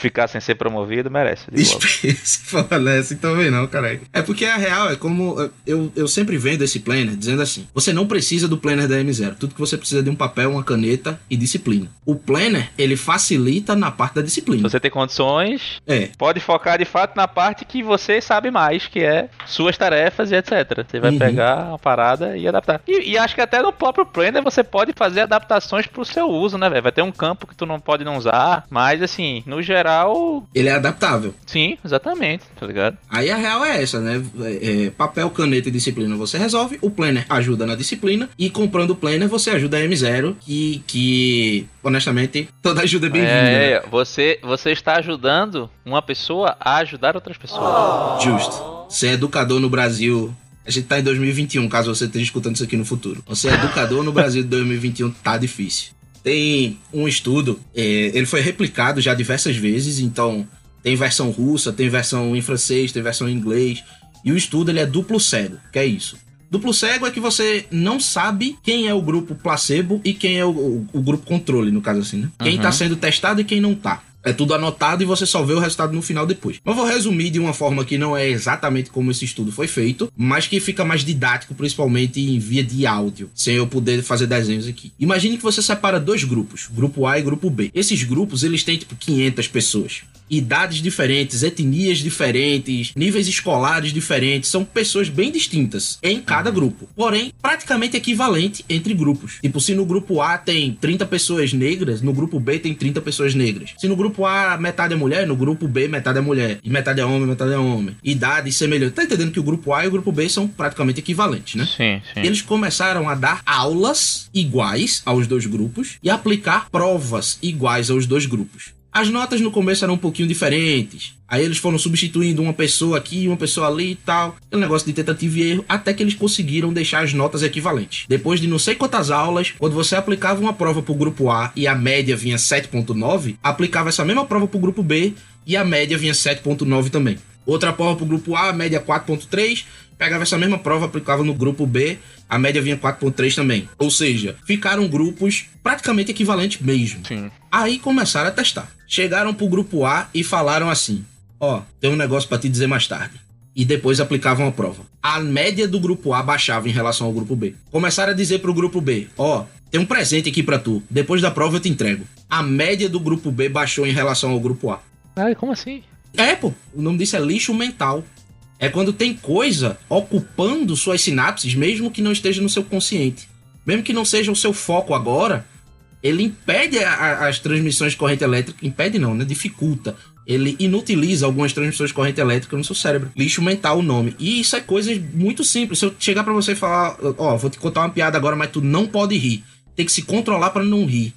ficar sem ser promovido, merece. de volta. Dispensa falar assim também não, caralho. É porque a real é como eu, eu sempre vendo esse planner dizendo assim: você não precisa do planner da M0. Tudo que você precisa é de um papel, uma caneta e disciplina. O planner, ele facilita na parte da Se disciplina. você tem condições, É. pode focar de fato na parte que você sabe mais, que é suas tarefas e etc. Você vai Uhum. pegar uma parada e adaptar. E, e acho que até no próprio Planner você pode fazer adaptações pro seu uso, né, velho? Vai ter um campo que tu não pode não usar, mas assim, no geral, Ele é adaptável. sim, exatamente, tá ligado? Aí a real é essa, né? É, é, papel, caneta e disciplina você resolve. O planner ajuda na disciplina. E comprando o planner você ajuda a M0, que, que honestamente, toda ajuda é bem-vinda. né? É, você, você está ajudando uma pessoa a ajudar outras pessoas. Justo. Ser educador no Brasil. A gente tá em 2021, caso você esteja escutando isso aqui no futuro. Ser educador no Brasil de 2021 tá difícil. Tem um estudo, é, ele foi replicado já diversas vezes, então tem versão russa, tem versão em francês, tem versão em inglês. E o estudo ele é duplo cego, que é isso. Duplo cego é que você não sabe quem é o grupo placebo e quem é o, o- o grupo controle, no caso assim, né? Quem Uhum. tá sendo testado e quem não tá. É tudo anotado e você só vê o resultado no final depois. Eu vou resumir de uma forma que não é exatamente como esse estudo foi feito, mas que fica mais didático, principalmente em via de áudio, sem eu poder fazer desenhos aqui. Imagine que você separa dois grupos, grupo A e grupo B. Esses grupos, eles têm tipo 500 pessoas. Idades diferentes, etnias diferentes, níveis escolares diferentes, são pessoas bem distintas em cada grupo. Porém, praticamente equivalente entre grupos. Tipo, se no grupo A tem 30 pessoas negras, no grupo B tem 30 pessoas negras. Se no grupo A metade é mulher, no grupo B metade é mulher. E metade é homem, metade é homem. Idade semelhante. Tá entendendo que o grupo A e o grupo B são praticamente equivalentes, né? Sim, sim. E eles começaram a dar aulas iguais aos dois grupos e aplicar provas iguais aos dois grupos. As notas no começo eram um pouquinho diferentes. Aí eles foram substituindo uma pessoa aqui, uma pessoa ali e tal. Um negócio de tentativa e erro, até que eles conseguiram deixar as notas equivalentes. Depois de não sei quantas aulas, quando você aplicava uma prova pro grupo A e a média vinha 7.9, aplicava essa mesma prova pro grupo B e a média vinha 7.9 também. Outra prova pro grupo A, a média 4.3, pegava essa mesma prova, aplicava no grupo B, a média vinha 4.3 também. Ou seja, ficaram grupos praticamente equivalentes mesmo. Sim. Aí começaram a testar. Chegaram pro grupo A e falaram assim: Ó, tem um negócio pra te dizer mais tarde. E depois aplicavam a prova. A média do grupo A baixava em relação ao grupo B. Começaram a dizer pro grupo B: Ó, tem um presente aqui pra tu. Depois da prova eu te entrego. A média do grupo B baixou em relação ao grupo A. Ai, como assim? É, pô. O nome disso é lixo mental. É quando tem coisa ocupando suas sinapses, mesmo que não esteja no seu consciente. Mesmo que não seja o seu foco agora, ele impede a- a- as transmissões de corrente elétrica. Impede não, né? Dificulta. Ele inutiliza algumas transmissões de corrente elétrica no seu cérebro. Lixo mental o nome. E isso é coisa muito simples. Se eu chegar pra você e falar, ó, vou te contar uma piada agora, mas tu não pode rir. Tem que se controlar pra não rir.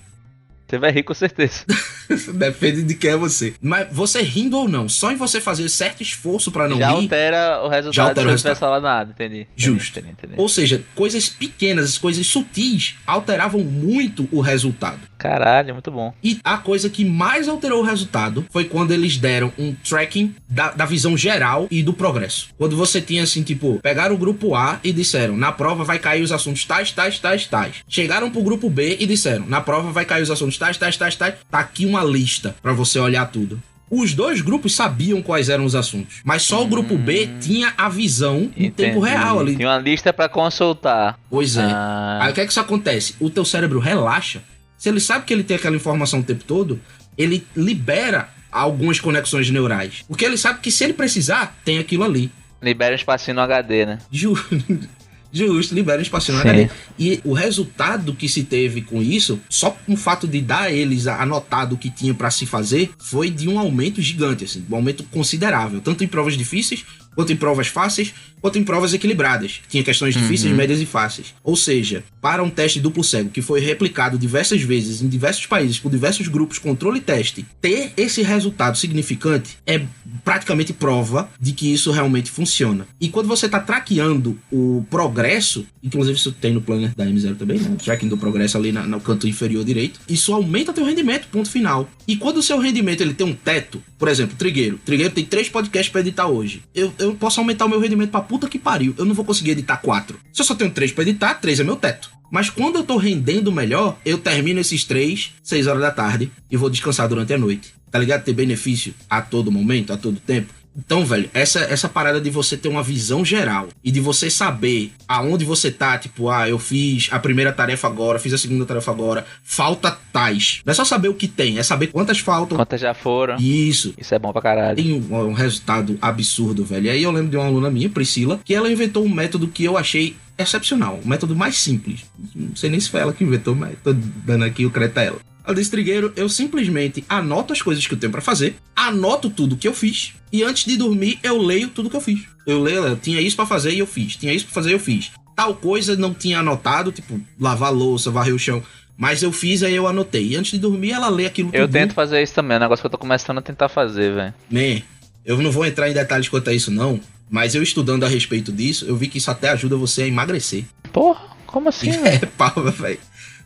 Você vai rir com certeza. Depende de quem é você. Mas você rindo ou não, só em você fazer certo esforço pra não Já rir. altera o resultado Já altera o resultado. falado nada, entendi. Entendi, Justo. Entendi, entendi. Ou seja, coisas pequenas, coisas sutis alteravam muito o resultado. Caralho, muito bom. E a coisa que mais alterou o resultado foi quando eles deram um tracking da, da visão geral e do progresso. Quando você tinha assim, tipo, pegaram o grupo A e disseram, na prova vai cair os assuntos tais, tais, tais, tais. Chegaram pro grupo B e disseram, na prova vai cair os assuntos tais, tais, tais, tais. Tá aqui uma lista pra você olhar tudo. Os dois grupos sabiam quais eram os assuntos, mas só o grupo B tinha a visão em tempo Entendi. real ali. Tem uma lista pra consultar. Pois é. Ah. Aí o que é que isso acontece? O teu cérebro relaxa. Se ele sabe que ele tem aquela informação o tempo todo, ele libera algumas conexões neurais. Porque ele sabe que se ele precisar, tem aquilo ali. Libera um espacinho no HD, né? Ju- Justo, libera um espaço no Sim. HD. E o resultado que se teve com isso, só com o fato de dar a eles a- anotado o que tinha pra se fazer, foi de um aumento gigante, assim, um aumento considerável, tanto em provas difíceis, quanto em provas fáceis, quanto em provas equilibradas. Tinha questões difíceis, médias e fáceis. Ou seja, para um teste duplo cego que foi replicado diversas vezes em diversos países por diversos grupos controle e teste, ter esse resultado significante é praticamente prova de que isso realmente funciona. E quando você está traqueando o progresso, inclusive isso tem no planner da M0 também, né? Tracking do progresso ali na- no canto inferior direito, isso aumenta teu rendimento, ponto final. E quando o seu rendimento ele tem um teto, por exemplo, Trigueiro. Trigueiro tem três podcasts para editar hoje. Eu, eu posso aumentar o meu rendimento pra puta que pariu. Eu não vou conseguir editar quatro. Se eu só tenho três pra editar, três é meu teto. Mas quando eu tô rendendo melhor, eu termino esses três, seis horas da tarde, e vou descansar durante a noite. Tá ligado? Ter benefício a todo momento, a todo tempo. Então, velho, essa, essa parada de você ter uma visão geral e de você saber aonde você tá, tipo, ah, eu fiz a primeira tarefa agora, fiz a segunda tarefa agora, falta tais. Não é só saber o que tem, é saber quantas faltam. Quantas já foram? Isso. Isso é bom pra caralho. Tem um, um resultado absurdo, velho. E aí eu lembro de uma aluna minha, Priscila, que ela inventou um método que eu achei excepcional. Um método mais simples. Não sei nem se foi ela que inventou, mas tô dando aqui o crédito a ela. Disse, Trigueiro, eu simplesmente anoto as coisas que eu tenho pra fazer, anoto tudo que eu fiz, e antes de dormir eu leio tudo que eu fiz. Eu leio, eu tinha isso pra fazer e eu fiz. Tinha isso pra fazer e eu fiz. Tal coisa não tinha anotado, tipo, lavar a louça, varrer o chão. Mas eu fiz, aí eu anotei. E antes de dormir, ela lê aquilo Eu tudinho. tento fazer isso também, é um negócio que eu tô começando a tentar fazer, velho. Man, eu não vou entrar em detalhes quanto a isso, não. Mas eu estudando a respeito disso, eu vi que isso até ajuda você a emagrecer. Porra, como assim? É pau, velho.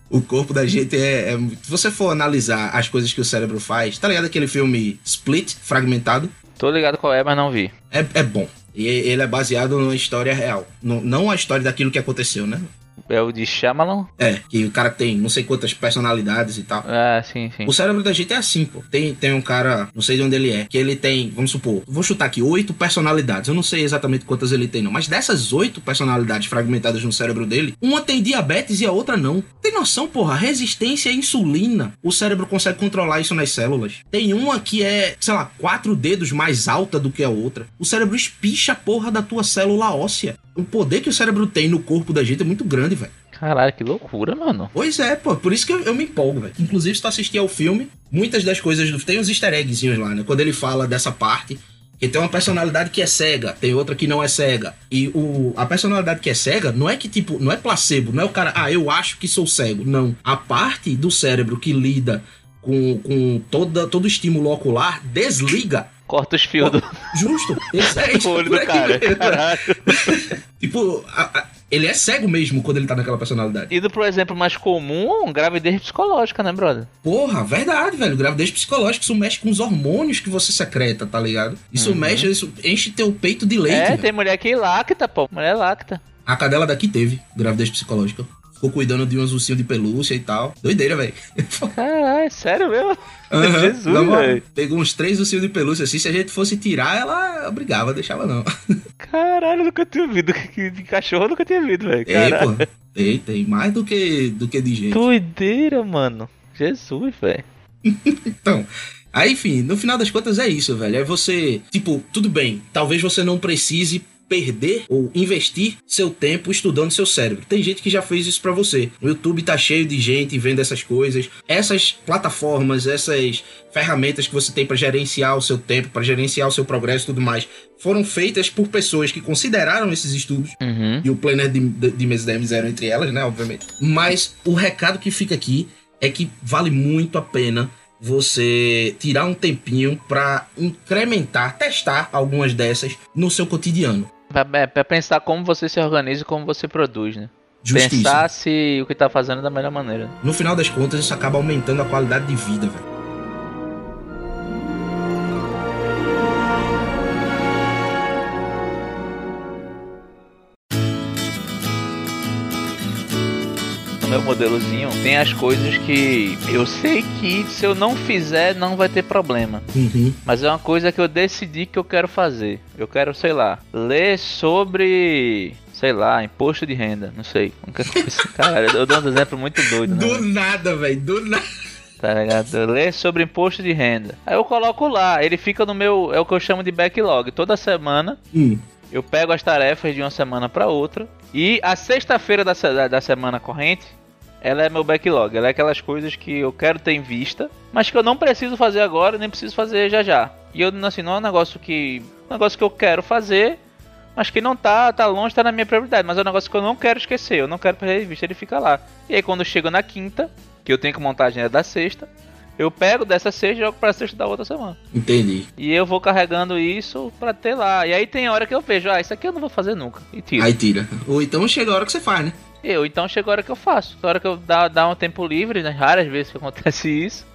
O corpo da gente é, é Se você for analisar as coisas que o cérebro faz, tá ligado aquele filme Split, fragmentado? Tô ligado qual é, mas não vi. É, é bom. E ele é baseado numa história real. Não, não a história daquilo que aconteceu, né? É o de Shyamalan? É, que o cara tem não sei quantas personalidades e tal. Ah, sim, sim. O cérebro da gente é assim, pô. Tem, tem um cara, não sei de onde ele é, que ele tem, vamos supor, vou chutar aqui, oito personalidades. Eu não sei exatamente quantas ele tem, não. Mas dessas oito personalidades fragmentadas no cérebro dele, uma tem diabetes e a outra não. Tem noção, porra? Resistência à insulina. O cérebro consegue controlar isso nas células. Tem uma que é, sei lá, quatro dedos mais alta do que a outra. O cérebro espicha a porra da tua célula óssea. O poder que o cérebro tem no corpo da gente é muito grande, velho. Caralho, que loucura, mano. Pois é, pô. Por isso que eu, eu me empolgo, velho. Inclusive, se tu assistir ao filme, muitas das coisas. do- Tem uns easter eggzinhos lá, né? Quando ele fala dessa parte. Que tem uma personalidade que é cega, tem outra que não é cega. E o, a personalidade que é cega não é que, tipo, não é placebo, não é o cara, ah, eu acho que sou cego. Não. A parte do cérebro que lida com, com toda, todo o estímulo ocular desliga. Corta os fios do Justo. Exatamente. o olho do cara. mesmo. Caralho. Tipo, a- a- ele é cego mesmo quando ele tá naquela personalidade. Indo pro exemplo mais comum, gravidez psicológica, né, brother? Porra, verdade, velho. Gravidez psicológica, isso mexe com os hormônios que você secreta, tá ligado? Isso mexe, isso enche teu peito de leite. Uhum. é, velho. tem mulher que lacta, pô. Mulher lacta. A cadela daqui teve gravidez psicológica. Ficou cuidando de uns ursinhos de pelúcia e tal. Doideira, velho. Caralho, sério mesmo? Aham. Jesus, velho. Pegou uns três ursinhos de pelúcia assim. Se a gente fosse tirar, ela brigava, deixava não. Caralho, nunca tinha ouvido. que- De cachorro eu nunca tinha ouvido, velho. Caralho. pô. Tem, tem. Mais do que, do que de gente. Doideira, mano. Jesus, velho. Então, aí, enfim, no final das contas é isso, velho. É você, tipo, tudo bem, talvez você não precise perder ou investir seu tempo estudando seu cérebro. Tem gente que já fez isso pra você. O YouTube tá cheio de gente vendo essas coisas. Essas plataformas, essas ferramentas que você tem pra gerenciar o seu tempo, pra gerenciar o seu progresso e tudo mais, foram feitas por pessoas que consideraram esses estudos Uhum. e o planner de, de, de mesa da M0 entre elas, né, obviamente. Mas o recado que fica aqui é que vale muito a pena você tirar um tempinho pra incrementar, testar algumas dessas no seu cotidiano. Pra, é, pra pensar como você se organiza e como você produz, né? Justíssimo. Pensar se o que tá fazendo é da melhor maneira. No final das contas, isso acaba aumentando a qualidade de vida, velho. No meu modelozinho, tem as coisas que eu sei que se eu não fizer não vai ter problema. Uhum. Mas é uma coisa que eu decidi que eu quero fazer. Eu quero, sei lá, ler sobre. Sei lá, imposto de renda, não sei. Nunca Caralho, eu dou um exemplo muito doido, né? Do nada, velho, do nada. Tá ligado? Ler sobre imposto de renda. Aí eu coloco lá, ele fica no meu. É o que eu chamo de backlog. Toda semana Hum. Eu pego as tarefas de uma semana para outra. E a sexta-feira da, da- da semana corrente, ela é meu backlog. Ela é aquelas coisas que eu quero ter em vista, mas que eu não preciso fazer agora, nem preciso fazer já já. E eu, assim, não é um negócio que. Um negócio que eu quero fazer, mas que não tá, tá longe, tá na minha prioridade. Mas é um negócio que eu não quero esquecer, eu não quero perder de vista, ele fica lá. E aí quando chega na quinta, que eu tenho que montar a agenda da sexta, eu pego dessa sexta e jogo pra sexta da outra semana. Entendi. E eu vou carregando isso pra ter lá. E aí tem hora que eu vejo, ah, isso aqui eu não vou fazer nunca. E tiro. Aí tira. Ou então chega a hora que você faz, né? Eu, então chega a hora que eu faço. A hora que eu dá, dá um tempo livre, né? Raras vezes que acontece isso.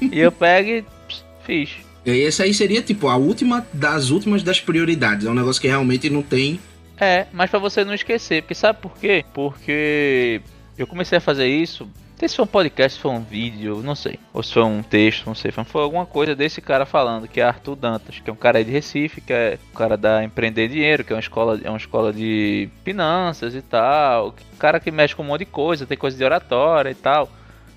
e eu pego e pss, fiz. E aí essa aí seria, tipo, a última das últimas das prioridades. É um negócio que realmente não tem. É, mas pra você não esquecer. Porque sabe por quê? Porque eu comecei a fazer isso. Sei se foi um podcast, se foi um vídeo, não sei. Ou se foi um texto, não sei. Foi alguma coisa desse cara falando, que é Arthur Dantas, que é um cara de Recife, que é um cara da Empreender Dinheiro, que é uma escola, é uma escola de finanças e tal. Cara que mexe com um monte de coisa, tem coisa de oratória e tal.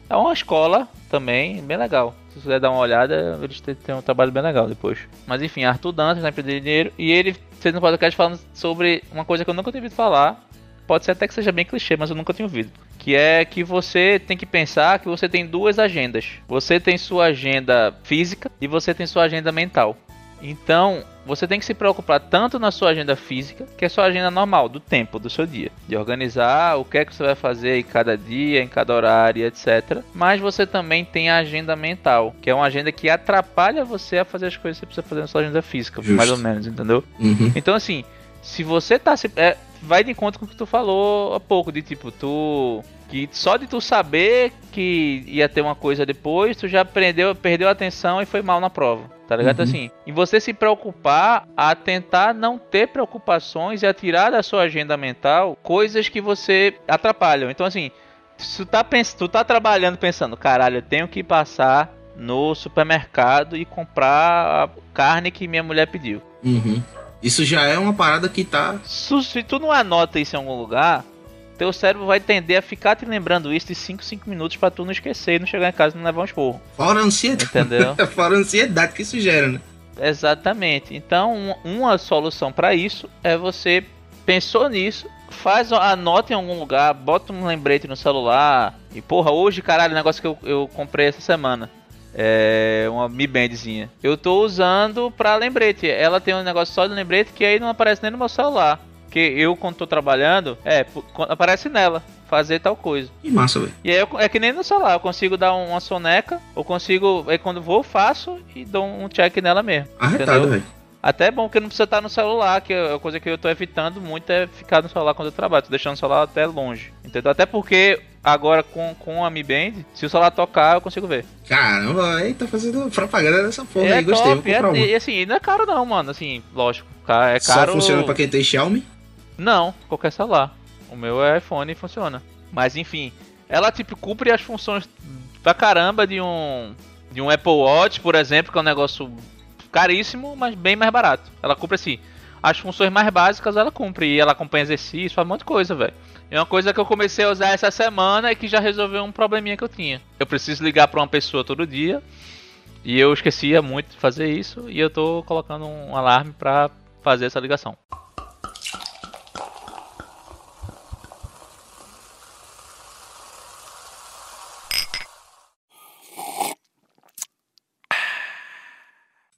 É uma escola também, bem legal. Se você quiser dar uma olhada, eles têm, têm um trabalho bem legal depois. Mas enfim, Arthur Dantas da Empreender Dinheiro. E ele fez um podcast falando sobre uma coisa que eu nunca tinha ouvido falar. Pode ser até que seja bem clichê, mas eu nunca tinha ouvido. Que é que você tem que pensar que você tem duas agendas. Você tem sua agenda física e você tem sua agenda mental. Então, você tem que se preocupar tanto na sua agenda física, que é sua agenda normal, do tempo, do seu dia. De organizar o que é que você vai fazer em cada dia, em cada horário, etc. Mas você também tem a agenda mental, que é uma agenda que atrapalha você a fazer as coisas que você precisa fazer na sua agenda física, Justo. mais ou menos, entendeu? Uhum. Então, assim, se você tá se. É, vai de encontro com o que tu falou há pouco, de tipo, tu. Que só de tu saber que ia ter uma coisa depois, tu já aprendeu, perdeu a atenção e foi mal na prova. Tá ligado? Uhum. Assim, e você se preocupar a tentar não ter preocupações e a tirar da sua agenda mental coisas que você atrapalham. Então, assim, se tu tá, pens tu tá trabalhando pensando, caralho, eu tenho que passar no supermercado e comprar a carne que minha mulher pediu. Uhum. Isso já é uma parada que tá. Se, tu não anota isso em algum lugar, teu cérebro vai tender a ficar te lembrando isso de 5, 5 minutos pra tu não esquecer e não chegar em casa e não levar um esporro. Fora a ansiedade. Entendeu? Fora a ansiedade que isso gera, né? Exatamente. Então, um- uma solução pra isso é você pensou nisso, faz anota em algum lugar, bota um lembrete no celular. E porra, hoje, caralho, o negócio que eu, eu comprei essa semana. É uma Mi Bandzinha. Eu tô usando pra lembrete. Ela tem um negócio só de lembrete que aí não aparece nem no meu celular. Que eu, quando tô trabalhando, é, aparece nela. Fazer tal coisa. Que massa, velho. E aí eu- é que nem no celular, eu consigo dar uma soneca, eu consigo. Aí quando vou, faço e dou um check nela mesmo. Arretado, velho. Até é bom que não precisa estar no celular, que é a coisa que eu tô evitando muito é ficar no celular quando eu trabalho. Tô deixando o celular até longe. Entendeu? Até porque agora com, com a Mi Band, se o celular tocar, eu consigo ver. Caramba, aí tá fazendo propaganda dessa porra é aí. Gostei, vou top, comprar é, uma. e assim, não é caro não, mano. Assim, lógico. É Só caro. funciona pra quem tem Xiaomi? Não, qualquer celular. O meu é iPhone e funciona. Mas enfim, ela tipo cumpre as funções pra caramba de um de um Apple Watch, por exemplo, que é um negócio caríssimo, mas bem mais barato. Ela cumpre assim, as funções mais básicas ela cumpre e ela acompanha exercício, faz um monte de coisa, velho. É uma coisa que eu comecei a usar essa semana e que já resolveu um probleminha que eu tinha. Eu preciso ligar pra uma pessoa todo dia e eu esquecia muito de fazer isso e eu tô colocando um alarme pra fazer essa ligação.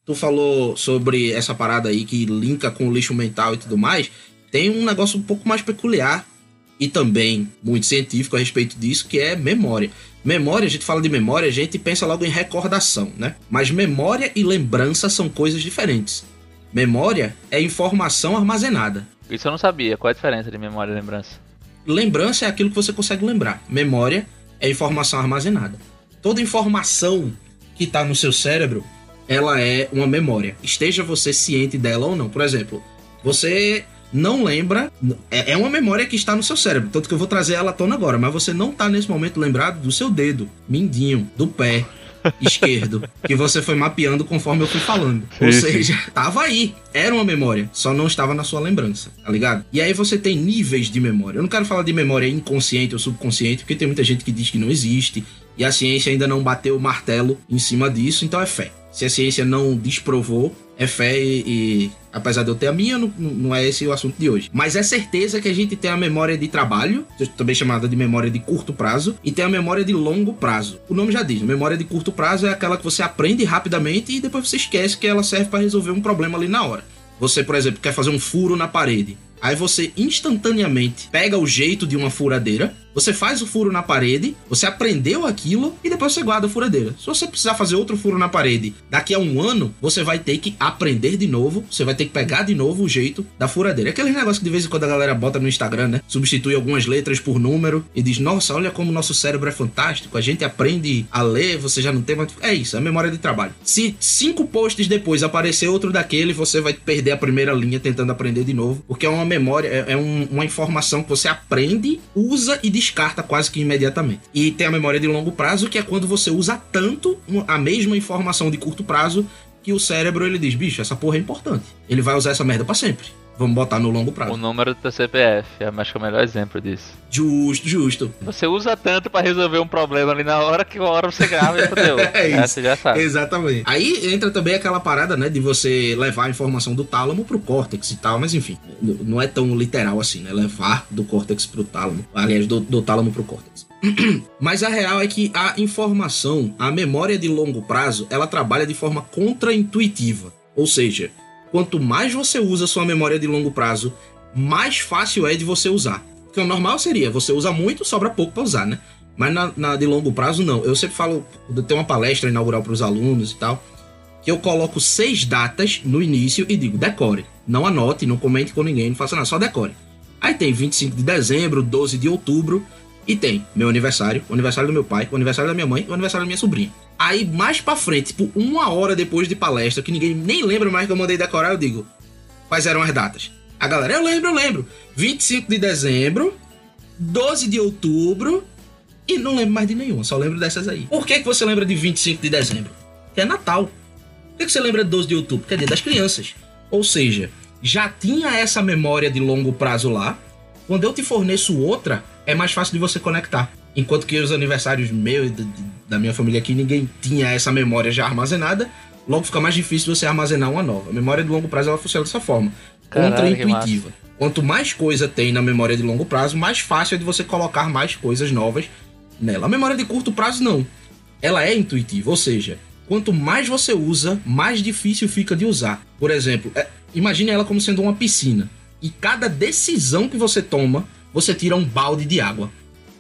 Tu falou sobre essa parada aí que linka com o lixo mental e tudo mais. Tem um negócio um pouco mais peculiar e também muito científico a respeito disso, que é memória. Memória, a gente fala de memória, a gente pensa logo em recordação, né? Mas memória e lembrança são coisas diferentes. Memória é informação armazenada. Isso eu não sabia. Qual é a diferença de memória e lembrança? Lembrança é aquilo que você consegue lembrar. Memória é informação armazenada. Toda informação que está no seu cérebro, ela é uma memória. Esteja você ciente dela ou não. Por exemplo, você não lembra. É, é uma memória que está no seu cérebro. Tanto que eu vou trazer ela à tona agora. Mas você não tá nesse momento lembrado do seu dedo, mindinho, do pé, esquerdo, que você foi mapeando conforme eu fui falando. Ou seja, tava aí. Era uma memória, só não estava na sua lembrança, tá ligado? E aí você tem níveis de memória. Eu não quero falar de memória inconsciente ou subconsciente, porque tem muita gente que diz que não existe. E a ciência ainda não bateu o martelo em cima disso, então é fé. Se a ciência não desprovou, é fé e, e, apesar de eu ter a minha, não, não, é esse o assunto de hoje. Mas é certeza que a gente tem a memória de trabalho, também chamada de memória de curto prazo, e tem a memória de longo prazo. O nome já diz, memória de curto prazo é aquela que você aprende rapidamente e depois você esquece que ela serve para resolver um problema ali na hora. Você, por exemplo, quer fazer um furo na parede. Aí você instantaneamente pega o jeito de uma furadeira, você faz o furo na parede, você aprendeu aquilo e depois você guarda a furadeira. Se você precisar fazer outro furo na parede daqui a um ano, você vai ter que aprender de novo, você vai ter que pegar de novo o jeito da furadeira. Aquele negócio que de vez em quando a galera bota no Instagram, né? Substitui algumas letras por número e diz: Nossa, olha como o nosso cérebro é fantástico, a gente aprende a ler, você já não tem mais. É isso, é memória de trabalho. Se cinco posts depois aparecer outro daquele, você vai perder a primeira linha tentando aprender de novo, porque é uma memória, é, é um, uma informação que você aprende, usa e descarta quase que imediatamente. E tem a memória de longo prazo, que é quando você usa tanto a mesma informação de curto prazo que o cérebro ele diz: bicho, essa porra é importante. Ele vai usar essa merda para sempre. Vamos botar no longo prazo. O número do teu CPF, é acho que é o melhor exemplo disso. Justo, justo. Você usa tanto para resolver um problema ali na hora que uma hora você grava e fodeu. é isso. você já sabe. Exatamente. Aí entra também aquela parada, né, de você levar a informação do tálamo pro córtex e tal, mas enfim, não é tão literal assim, né? Levar do córtex pro tálamo. Aliás, do, do tálamo pro córtex. Mas a real é que a informação, a memória de longo prazo, ela trabalha de forma contraintuitiva. Ou seja, quanto mais você usa sua memória de longo prazo, mais fácil é de você usar. Porque o normal seria, você usa muito, sobra pouco para usar, né? Mas na, na, de longo prazo, não. Eu sempre falo, tenho uma palestra inaugural para os alunos e tal, que eu coloco seis datas no início e digo, decore. Não anote, não comente com ninguém, não faça nada, só decore. Aí tem 25 de dezembro, 12 de outubro, e tem meu aniversário, o aniversário do meu pai, o aniversário da minha mãe o aniversário da minha sobrinha. Aí, mais pra frente, tipo, uma hora depois de palestra, que ninguém nem lembra mais que eu mandei decorar, eu digo: quais eram as datas? A galera, eu lembro, eu lembro. 25 de dezembro, 12 de outubro e não lembro mais de nenhuma, só lembro dessas aí. Por que, que você lembra de 25 de dezembro? Que é Natal. Por que, que você lembra de 12 de outubro? Que é dia das crianças. Ou seja, já tinha essa memória de longo prazo lá. Quando eu te forneço outra, é mais fácil de você conectar. Enquanto que os aniversários meus e da minha família aqui, ninguém tinha essa memória já armazenada, logo fica mais difícil você armazenar uma nova. A memória de longo prazo ela funciona dessa forma, contra-intuitiva. Quanto mais coisa tem na memória de longo prazo, mais fácil é de você colocar mais coisas novas nela. A memória de curto prazo não. Ela é intuitiva, ou seja, quanto mais você usa, mais difícil fica de usar. Por exemplo, é, imagine ela como sendo uma piscina. E cada decisão que você toma você tira um balde de água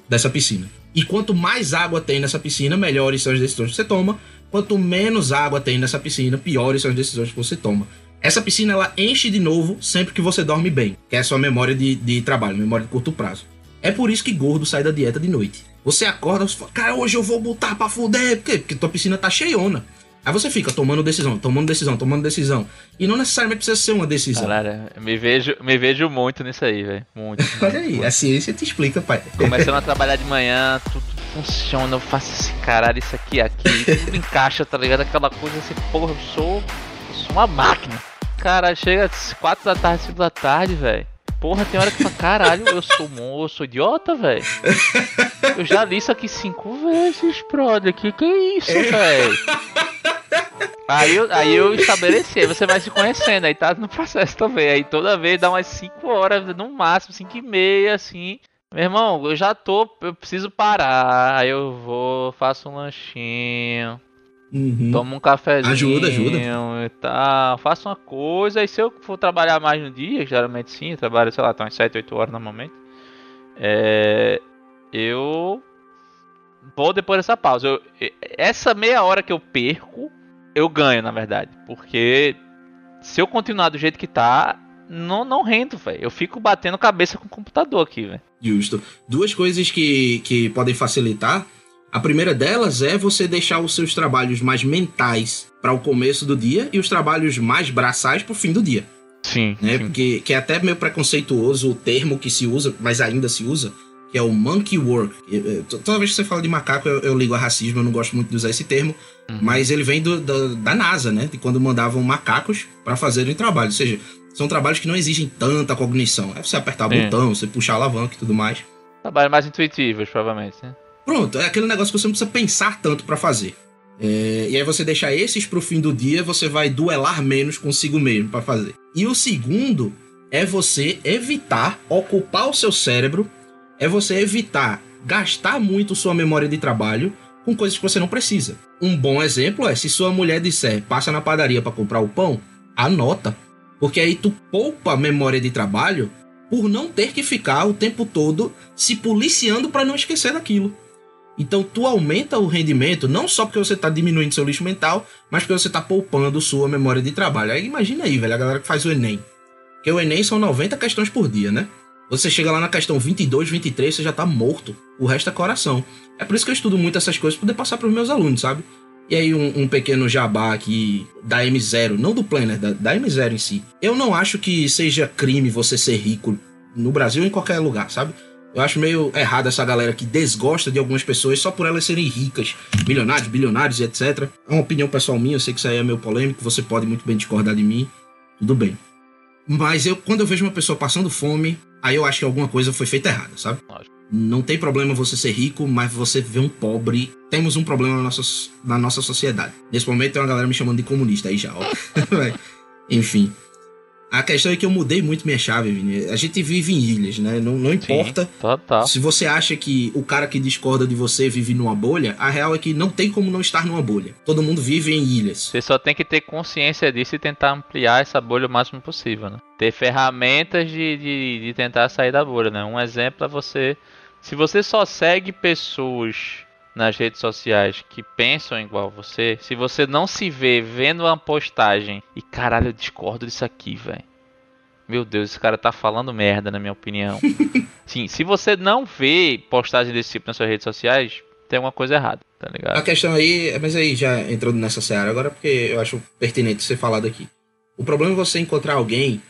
dessa piscina. E quanto mais água tem nessa piscina, melhores são as decisões que você toma. Quanto menos água tem nessa piscina, piores são as decisões que você toma. Essa piscina ela enche de novo sempre que você dorme bem, que é a sua memória de, de trabalho, memória de curto prazo. É por isso que gordo sai da dieta de noite. Você acorda, você fala, cara, hoje eu vou botar pra fuder. Por quê? Porque tua piscina tá cheiona. Aí você fica tomando decisão, tomando decisão, tomando decisão. E não necessariamente precisa ser uma decisão. Galera, me vejo, me vejo muito nisso aí, velho. Muito. Olha aí, muito. a ciência te explica, pai. Começando a trabalhar de manhã, tudo funciona, eu faço esse caralho, isso aqui, aqui, tudo encaixa, tá ligado? Aquela coisa assim, porra, eu sou. Eu sou uma máquina. Cara, chega às 4 da tarde, 5 da tarde, velho. Porra, tem hora que fala, caralho, eu sou moço, idiota, velho. Eu já li isso aqui cinco vezes, brother. Que que é isso, velho? Aí eu, aí eu estabeleci, você vai se conhecendo, aí tá no processo também. Aí toda vez dá umas 5 horas, no máximo, 5 e meia, assim. Meu irmão, eu já tô, eu preciso parar. Aí eu vou, faço um lanchinho. Uhum. Tomo um cafezinho ajuda, ajuda. e tal. Faço uma coisa. E se eu for trabalhar mais no dia, geralmente sim, eu trabalho, sei lá, tá umas 7, 8 horas normalmente. É, eu vou depois dessa pausa. Eu, essa meia hora que eu perco, eu ganho, na verdade. Porque se eu continuar do jeito que tá, não, não rendo, velho. Eu fico batendo cabeça com o computador aqui, velho. Justo. Duas coisas que, que podem facilitar. A primeira delas é você deixar os seus trabalhos mais mentais para o começo do dia e os trabalhos mais braçais para o fim do dia. Sim. né? sim. Porque que é até meio preconceituoso o termo que se usa, mas ainda se usa, que é o monkey work. T- Toda vez que você fala de macaco, eu, eu ligo a racismo, eu não gosto muito de usar esse termo, Uhum. mas ele vem do- da- da NASA, né? De quando mandavam macacos para fazerem trabalho. Ou seja, são trabalhos que não exigem tanta cognição. É você apertar o É. botão, você puxar a alavanca e tudo mais. Trabalhos mais intuitivos, provavelmente, né? Pronto, é aquele negócio que você não precisa pensar tanto para fazer. É, e aí você deixar esses pro fim do dia, você vai duelar menos consigo mesmo para fazer. E o segundo é você evitar ocupar o seu cérebro, é você evitar gastar muito sua memória de trabalho com coisas que você não precisa. Um bom exemplo é se sua mulher disser, passa na padaria para comprar o pão, anota, porque aí tu poupa memória de trabalho por não ter que ficar o tempo todo se policiando para não esquecer daquilo. Então tu aumenta o rendimento não só porque você está diminuindo seu lixo mental, mas porque você está poupando sua memória de trabalho. Aí imagina aí, velho, a galera que faz o Enem. Porque o Enem são 90 questões por dia, né? Você chega lá na questão 22, 23, você já tá morto. O resto é coração. É por isso que eu estudo muito essas coisas, pra poder passar pros meus alunos, sabe? E aí um, um pequeno jabá aqui da M0, não do Planner, da, da M0 em si. Eu não acho que seja crime você ser rico no Brasil ou em qualquer lugar, sabe? Eu acho meio errado essa galera que desgosta de algumas pessoas só por elas serem ricas, milionários, bilionários e etc. É uma opinião pessoal minha, eu sei que isso aí é meio polêmico, você pode muito bem discordar de mim, tudo bem. Mas eu, quando eu vejo uma pessoa passando fome, aí eu acho que alguma coisa foi feita errada, sabe? Lógico. Não tem problema você ser rico, mas você ver um pobre. Temos um problema na nossa, na nossa sociedade. Nesse momento tem uma galera me chamando de comunista aí já, ó. Enfim. A questão é que eu mudei muito minha chave, Vini. A gente vive em ilhas, né? Não, não importa Sim, total. se você acha que o cara que discorda de você vive numa bolha, a real é que não tem como não estar numa bolha. Todo mundo vive em ilhas. Você só tem que ter consciência disso e tentar ampliar essa bolha o máximo possível, né? Ter ferramentas de, de, de tentar sair da bolha, né? Um exemplo é você. Se você só segue pessoas nas redes sociais que pensam igual você, se você não se vê vendo uma postagem e caralho, eu discordo disso aqui, velho. Meu Deus, esse cara tá falando merda, na minha opinião. Sim, se você não vê postagem desse tipo nas suas redes sociais, tem alguma coisa errada, tá A ligado? questão aí, mas aí já entrando nessa seara agora, porque eu acho pertinente ser falado aqui. O problema é você encontrar alguém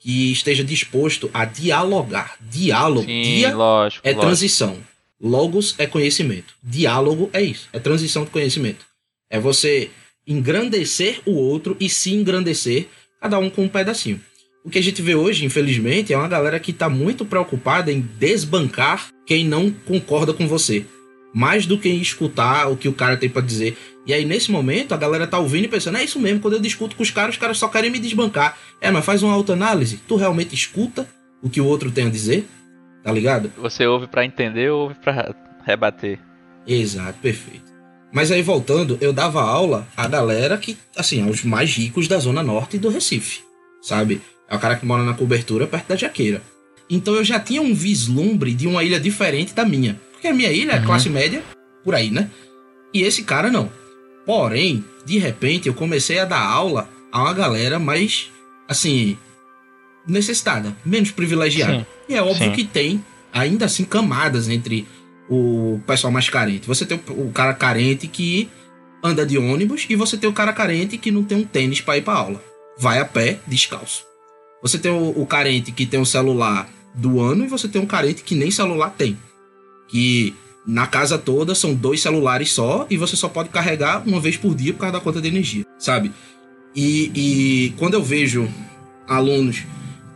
que esteja disposto a dialogar. Diálogo. Sim, Dia lógico. é lógico. transição. Logos é conhecimento. Diálogo é isso. É transição de conhecimento. É você engrandecer o outro e se engrandecer, cada um com um pedacinho. O que a gente vê hoje, infelizmente, é uma galera que está muito preocupada em desbancar quem não concorda com você. Mais do que escutar o que o cara tem para dizer. E aí, nesse momento, a galera tá ouvindo e pensando: é isso mesmo, quando eu discuto com os caras, os caras só querem me desbancar. É, mas faz uma autoanálise. Tu realmente escuta o que o outro tem a dizer? Tá ligado? Você ouve pra entender ou ouve pra rebater? Exato, perfeito. Mas aí voltando, eu dava aula a galera que, assim, aos mais ricos da zona norte do Recife, sabe? É o cara que mora na cobertura perto da Jaqueira. Então eu já tinha um vislumbre de uma ilha diferente da minha. Porque a minha ilha é Uhum. classe média, por aí, né? E esse cara não. Porém, de repente, eu comecei a dar aula a uma galera mais, assim, necessitada, menos privilegiada. Sim. E é óbvio Sim. que tem, ainda assim, camadas entre o pessoal mais carente. Você tem o, cara carente que anda de ônibus e você tem o cara carente que não tem um tênis para ir para aula. Vai a pé, descalço. Você tem o, o carente que tem um celular do ano e você tem um carente que nem celular tem. Que na casa toda são dois celulares só e você só pode carregar uma vez por dia por causa da conta de energia, sabe? E, e quando eu vejo alunos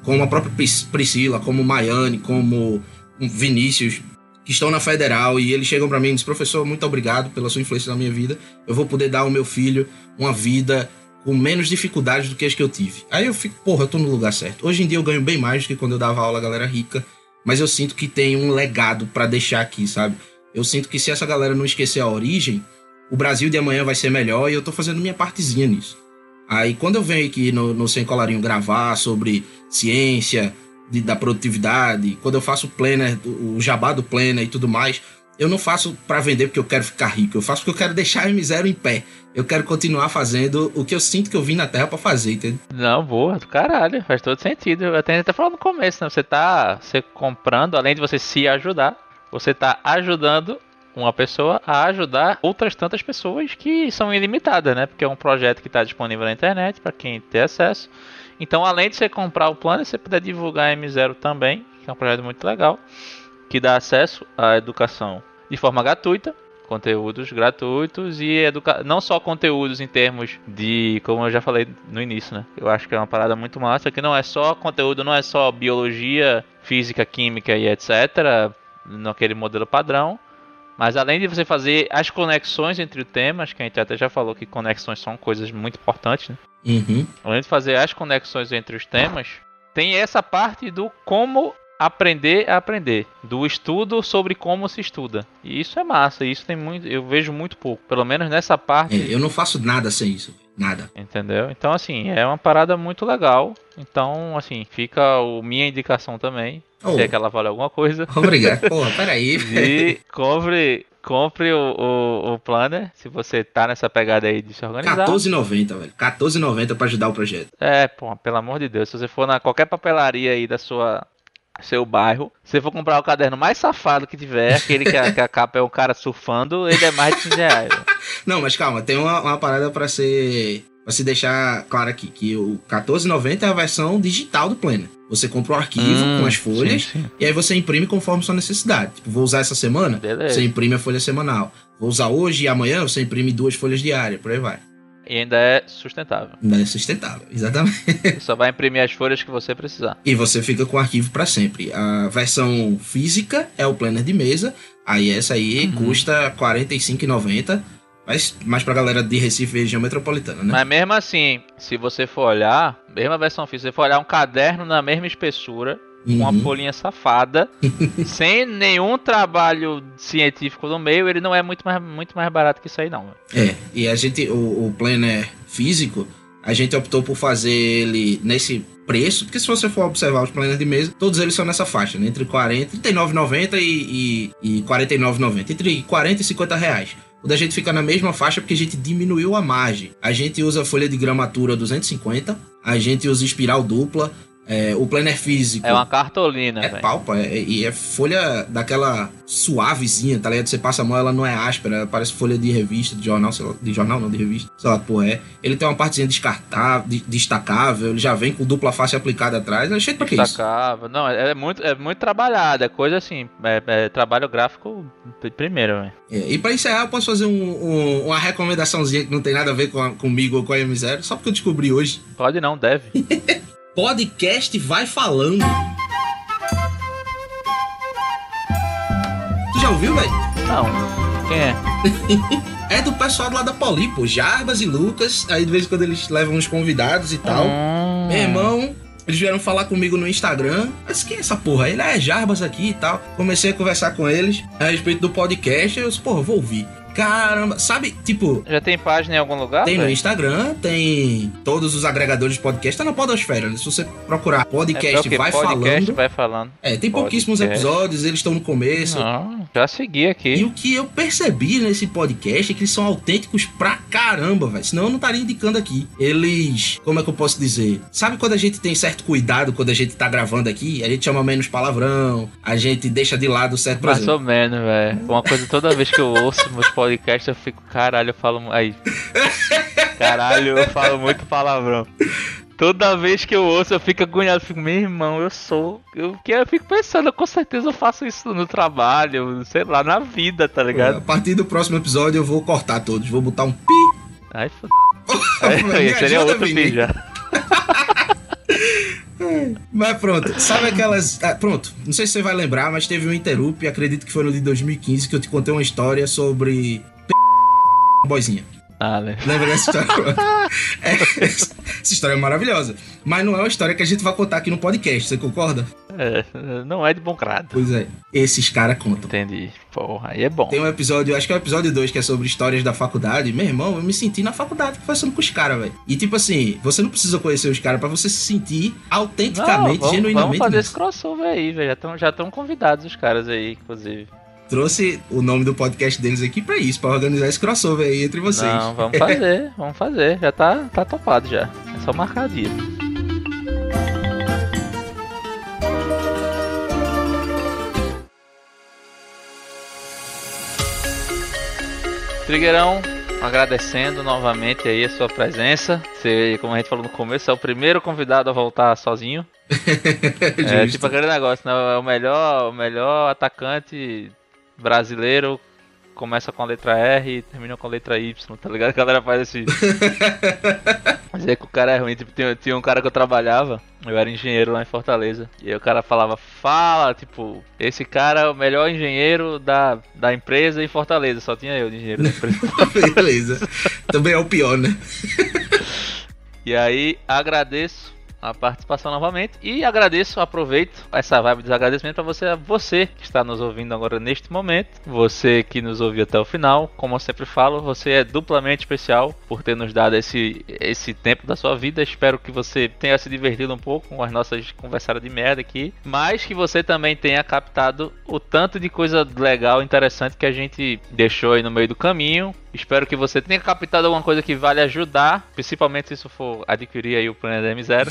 como a própria Pris- Priscila, como Maiane, como Vinícius, que estão na federal e eles chegam para mim e dizem: professor, muito obrigado pela sua influência na minha vida. Eu vou poder dar ao meu filho uma vida com menos dificuldades do que as que eu tive. Aí eu fico, porra, eu tô no lugar certo. Hoje em dia eu ganho bem mais do que quando eu dava aula a galera rica, mas eu sinto que tem um legado para deixar aqui, sabe? Eu sinto que se essa galera não esquecer a origem, o Brasil de amanhã vai ser melhor e eu tô fazendo minha partezinha nisso. Aí quando eu venho aqui no, no Sem Colarinho gravar sobre ciência, de- da produtividade, quando eu faço o planner, o jabá do planner e tudo mais, eu não faço para vender porque eu quero ficar rico, eu faço porque eu quero deixar a M0 em pé. Eu quero continuar fazendo o que eu sinto que eu vim na Terra para fazer, entendeu? Não, boa, do caralho, faz todo sentido. Eu até, até falando no começo, né? Você tá você comprando, além de você se ajudar, você tá ajudando uma pessoa a ajudar outras tantas pessoas que são ilimitadas, né? Porque é um projeto que está disponível na internet para quem ter acesso. Então, além de você comprar o plano, você puder divulgar a M0 também, que é um projeto muito legal, que dá acesso à educação de forma gratuita, conteúdos gratuitos e educa não só conteúdos em termos de, como eu já falei no início, né? Eu acho que é uma parada muito massa, que não é só conteúdo, não é só biologia, física, química e etc, naquele modelo padrão, mas além de você fazer as conexões entre os temas, que a gente até já falou que conexões são coisas muito importantes, né? Uhum. Além de fazer as conexões entre os temas, tem essa parte do como aprender a aprender, do estudo sobre como se estuda. E isso é massa, isso tem muito, eu vejo muito pouco, pelo menos nessa parte. É, eu não faço nada sem isso, nada. Entendeu? Então assim, é uma parada muito legal. Então, assim, fica o minha indicação também, Oh. se é que ela vale alguma coisa. Obrigado. Porra, peraí. E compre, compre o, o, o planner, se você tá nessa pegada aí de se organizar. 14,90, velho. 14,90 pra ajudar o projeto. É, pô, pelo amor de Deus, se você for na qualquer papelaria aí da sua seu bairro, se você for comprar o caderno mais safado que tiver, aquele que a, que a capa é um cara surfando, ele é mais de 15 reais. Não, mas calma, tem uma, uma parada pra ser. Pra se deixar claro aqui, que o 14,90 é a versão digital do Planner. Você compra o arquivo Hum, com as folhas sim, sim. e aí você imprime conforme sua necessidade. Tipo, vou usar essa semana, Beleza. você imprime a folha semanal. Vou usar hoje e amanhã, você imprime duas folhas diárias, por aí vai. E ainda é sustentável. Não é sustentável, exatamente. Só vai imprimir as folhas que você precisar. E você fica com o arquivo para sempre. A versão física é o planner de mesa. Aí essa aí Uhum. custa R$ 45,90. Mas mais pra galera de Recife e região metropolitana, né? Mas mesmo assim, se você for olhar, mesma versão física, se você for olhar um caderno na mesma espessura, com uma Uhum. folhinha safada, sem nenhum trabalho científico no meio, ele não é muito mais, muito mais barato que isso aí, não. É, e a gente, o, o planner físico, a gente optou por fazer ele nesse preço, porque se você for observar os planners de mesa, todos eles são nessa faixa, né? Entre 40, 39,90 e, e, e 49,90. Entre 40 e 50 reais. O da gente fica na mesma faixa porque a gente diminuiu a margem. A gente usa folha de gramatura 250, a gente usa espiral dupla, é, o planner físico. É uma cartolina, É velho. palpa, é- e é, folha daquela suavezinha, tá ligado? Você passa a mão, ela não é áspera, ela parece folha de revista, de jornal, sei lá, de jornal não, de revista, sei lá porra é. Ele tem uma partezinha descartável, de- destacável, ele já vem com dupla face aplicada atrás, é cheio pra que isso? Destacável. Não, é, é muito, é muito trabalhado, é coisa assim, é, é trabalho gráfico pr- primeiro, velho. É, e pra encerrar, eu posso fazer um- um- uma recomendaçãozinha que não tem nada a ver com a- comigo ou com a M0, só porque eu descobri hoje. Pode não, deve. Podcast Vai Falando. Tu já ouviu, velho? Não. Quem é? É do pessoal lá da Poli, pô. Jarbas e Lucas. Aí de vez em quando eles levam uns convidados e tal. Hum. Meu irmão, eles vieram falar comigo no Instagram. Mas quem é essa porra? Ele é Jarbas aqui e tal. Comecei a conversar com eles a respeito do podcast. Eu disse, porra, vou ouvir. Caramba, sabe, tipo, Já tem página em algum lugar? tem no? Instagram, tem todos os agregadores de podcast, tá na Podosfera, né? Se você procurar É podcast o quê? Vai podcast Falando. vai falando. É, tem pouquíssimos Podcast. episódios, eles estão no começo. Não, já segui E aqui. o que eu percebi nesse podcast é que eles são autênticos pra caramba, velho. Senão eu não estaria indicando aqui. Eles, como é que eu posso dizer? Sabe quando a gente tem certo cuidado quando a gente tá gravando aqui? A gente chama menos palavrão, a gente deixa de lado certo, Mais ou menos, velho. Uma coisa, toda vez que eu ouço meus podcasts, eu fico, caralho, eu falo. Aí. Caralho, eu falo muito palavrão. Toda vez que eu ouço, eu fico agoniado. Eu fico, meu irmão, eu sou. Eu, que eu fico pensando, com certeza eu faço isso no trabalho, sei lá, na vida, tá A ligado? partir do próximo episódio eu vou cortar todos, vou botar um pi. Aí foda. Aí, seria outro vídeo já. Mas pronto, sabe aquelas. ah, pronto, não sei se você vai lembrar, mas teve um Interrupt, acredito que foi no de 2015, que eu te contei uma história sobre. Boizinha. Ah, né? Lembra dessa história? É, essa história é maravilhosa. Mas não é uma história que a gente vai contar aqui no podcast, você concorda? É, não é de bom grado. Pois é, esses caras contam. Entendi. Porra, aí é bom. Tem um episódio, acho que é o episódio 2, que é sobre histórias da faculdade. Meu irmão, eu me senti na faculdade conversando com os caras, velho. E tipo assim, você não precisa conhecer os caras pra você se sentir autenticamente, vamos, genuinamente. vamos fazer esse nisso. crossover aí, velho. Já estão convidados os caras aí, inclusive. Trouxe o nome do podcast deles aqui pra isso, pra organizar esse crossover aí entre vocês. Não, vamos fazer, vamos fazer. Já tá, tá topado já. É só marcar dia. Trigueirão, agradecendo novamente aí a sua presença. Você, como a gente falou no começo, é o primeiro convidado a voltar sozinho. é tipo aquele negócio, né? É o melhor, o melhor atacante brasileiro começa com a letra R e termina com a letra Y, tá ligado? A galera faz esse. Dizer que o cara é ruim. Tipo, tinha, tinha um cara que eu trabalhava, eu era engenheiro lá em Fortaleza. E aí o cara falava, fala, tipo, esse cara é o melhor engenheiro da, da empresa em Fortaleza. Só tinha eu de engenheiro da empresa. Beleza. Também é o pior, né? E aí agradeço a participação novamente e agradeço, aproveito essa vibe dos agradecimentos para você, você que está nos ouvindo agora neste momento, você que nos ouviu até o final, como eu sempre falo, você é duplamente especial por ter nos dado esse, esse tempo da sua vida. Espero que você tenha se divertido um pouco com as nossas conversadas de merda aqui, mas que você também tenha captado o tanto de coisa legal, interessante que a gente deixou aí no meio do caminho. Espero que você tenha captado alguma coisa que vale ajudar, principalmente se isso for adquirir aí o Planeta M0.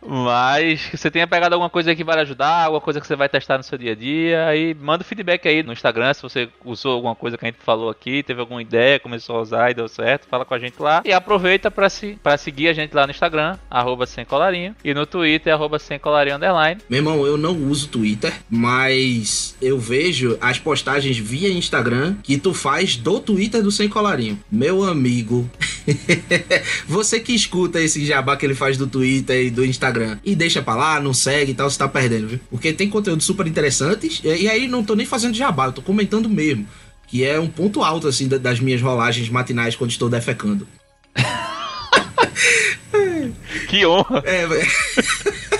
Mas que você tenha pegado alguma coisa que vale ajudar, alguma coisa que você vai testar no seu dia a dia. Aí manda o feedback aí no Instagram se você usou alguma coisa que a gente falou aqui, teve alguma ideia, começou a usar e deu certo, fala com a gente lá. E aproveita para se, pra seguir a gente lá no Instagram, arroba sem colarinho, e no Twitter, arroba sem colarinho underline. Meu irmão, eu não uso Twitter, mas eu vejo as postagens via Instagram que tu faz do Twitter do Sem Colarinho. Meu amigo, você que escuta esse jabá que ele faz do Twitter e do Instagram e deixa pra lá, não segue e tal, você tá perdendo, viu? Porque tem conteúdo super interessantes e, aí não tô nem fazendo jabá, eu tô comentando mesmo. Que é um ponto alto, assim, da- das minhas rolagens matinais quando estou defecando. Que honra! É, velho.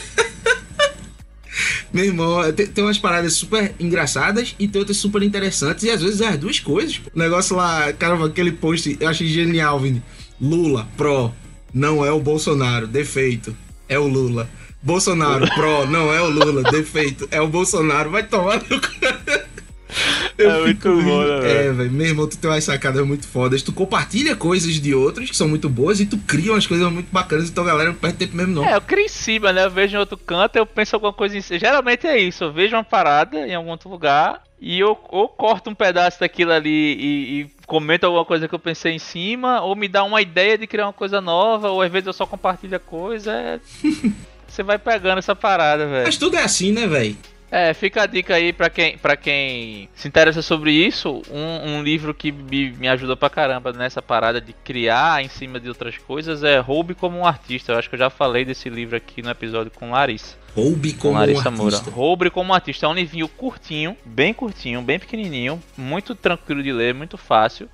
Meu irmão, tem, tem umas paradas super engraçadas e tem outras super interessantes, e às vezes é as duas coisas. pô. O negócio lá, caramba, aquele post, eu achei genial, Vini. Lula, pró, não é o Bolsonaro, defeito, é o Lula. Bolsonaro, pró, não é o Lula, defeito, é o Bolsonaro. Vai tomar no cu. Eu É fico muito bom, rindo. né, velho? É, velho. Meu irmão, tu tem umas sacadas muito fodas. Tu compartilha coisas de outros que são muito boas e tu cria umas coisas muito bacanas. Então, galera, não perde tempo mesmo, não. É, eu crio em cima, né? Eu vejo em outro canto, eu penso alguma coisa em cima. Geralmente é isso, eu vejo uma parada em algum outro lugar e eu ou corto um pedaço daquilo ali e, e comento alguma coisa que eu pensei em cima, ou me dá uma ideia de criar uma coisa nova, ou às vezes eu só compartilho a coisa. é- Você vai pegando essa parada, velho. Mas tudo é assim, né, velho? É, fica a dica aí pra quem, pra quem se interessa sobre isso. Um, um livro que me, me ajuda pra caramba nessa parada de criar em cima de outras coisas é Roube como um Artista. Eu acho que eu já falei desse livro aqui no episódio com Larissa. Roube Com como um Larissa Moura. artista. Roube como um Artista. É um livrinho curtinho, bem curtinho, bem pequenininho, muito tranquilo de ler, muito fácil.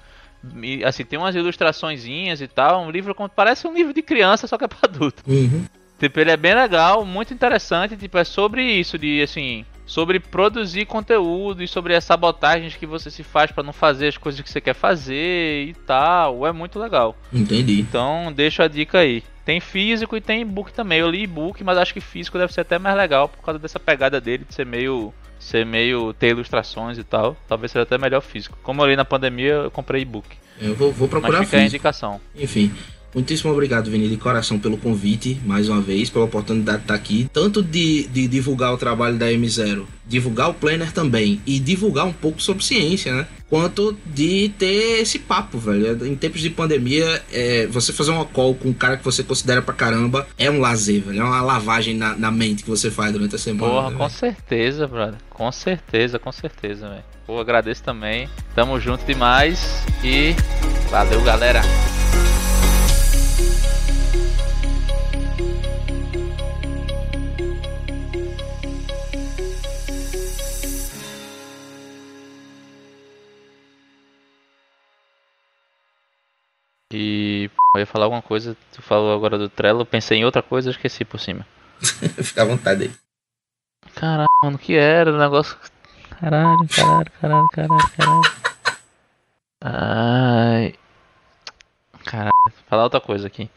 E, assim, tem umas ilustraçõezinhas e tal. Um livro como parece um livro de criança, só que é pra adulto. Uhum. Tipo, ele é bem legal, muito interessante, tipo, é sobre isso, de assim, sobre produzir conteúdo e sobre as sabotagens que você se faz pra não fazer as coisas que você quer fazer e tal. É muito legal. Entendi. Então, deixo a dica aí. Tem físico e tem e-book também. Eu li e-book, mas acho que físico deve ser até mais legal por causa dessa pegada dele de ser meio ser meio ter ilustrações e tal. Talvez seja até melhor físico. Como eu li na pandemia, eu comprei e-book. Eu vou, vou procurar Mas fica a físico. indicação. Enfim. Muitíssimo obrigado, Vini, de coração pelo convite, mais uma vez, pela oportunidade de estar aqui. Tanto de, de divulgar o trabalho da M0, divulgar o Planner também, e divulgar um pouco sobre ciência, né? Quanto de ter esse papo, velho. Em tempos de pandemia, é, você fazer uma call com um cara que você considera pra caramba é um lazer, velho. É uma lavagem na, na mente que você faz durante a semana. Porra, né, com certeza, brother. Com certeza, com certeza, velho. Pô, agradeço também. Tamo junto demais e valeu, galera. E eu ia falar alguma coisa, tu falou agora do Trello, eu pensei em outra coisa, eu esqueci por cima. Fica à vontade aí. Caralho, mano, o que era o negócio? Caralho, caralho, caralho, caralho, caralho. Ai. Caralho, vou falar outra coisa aqui.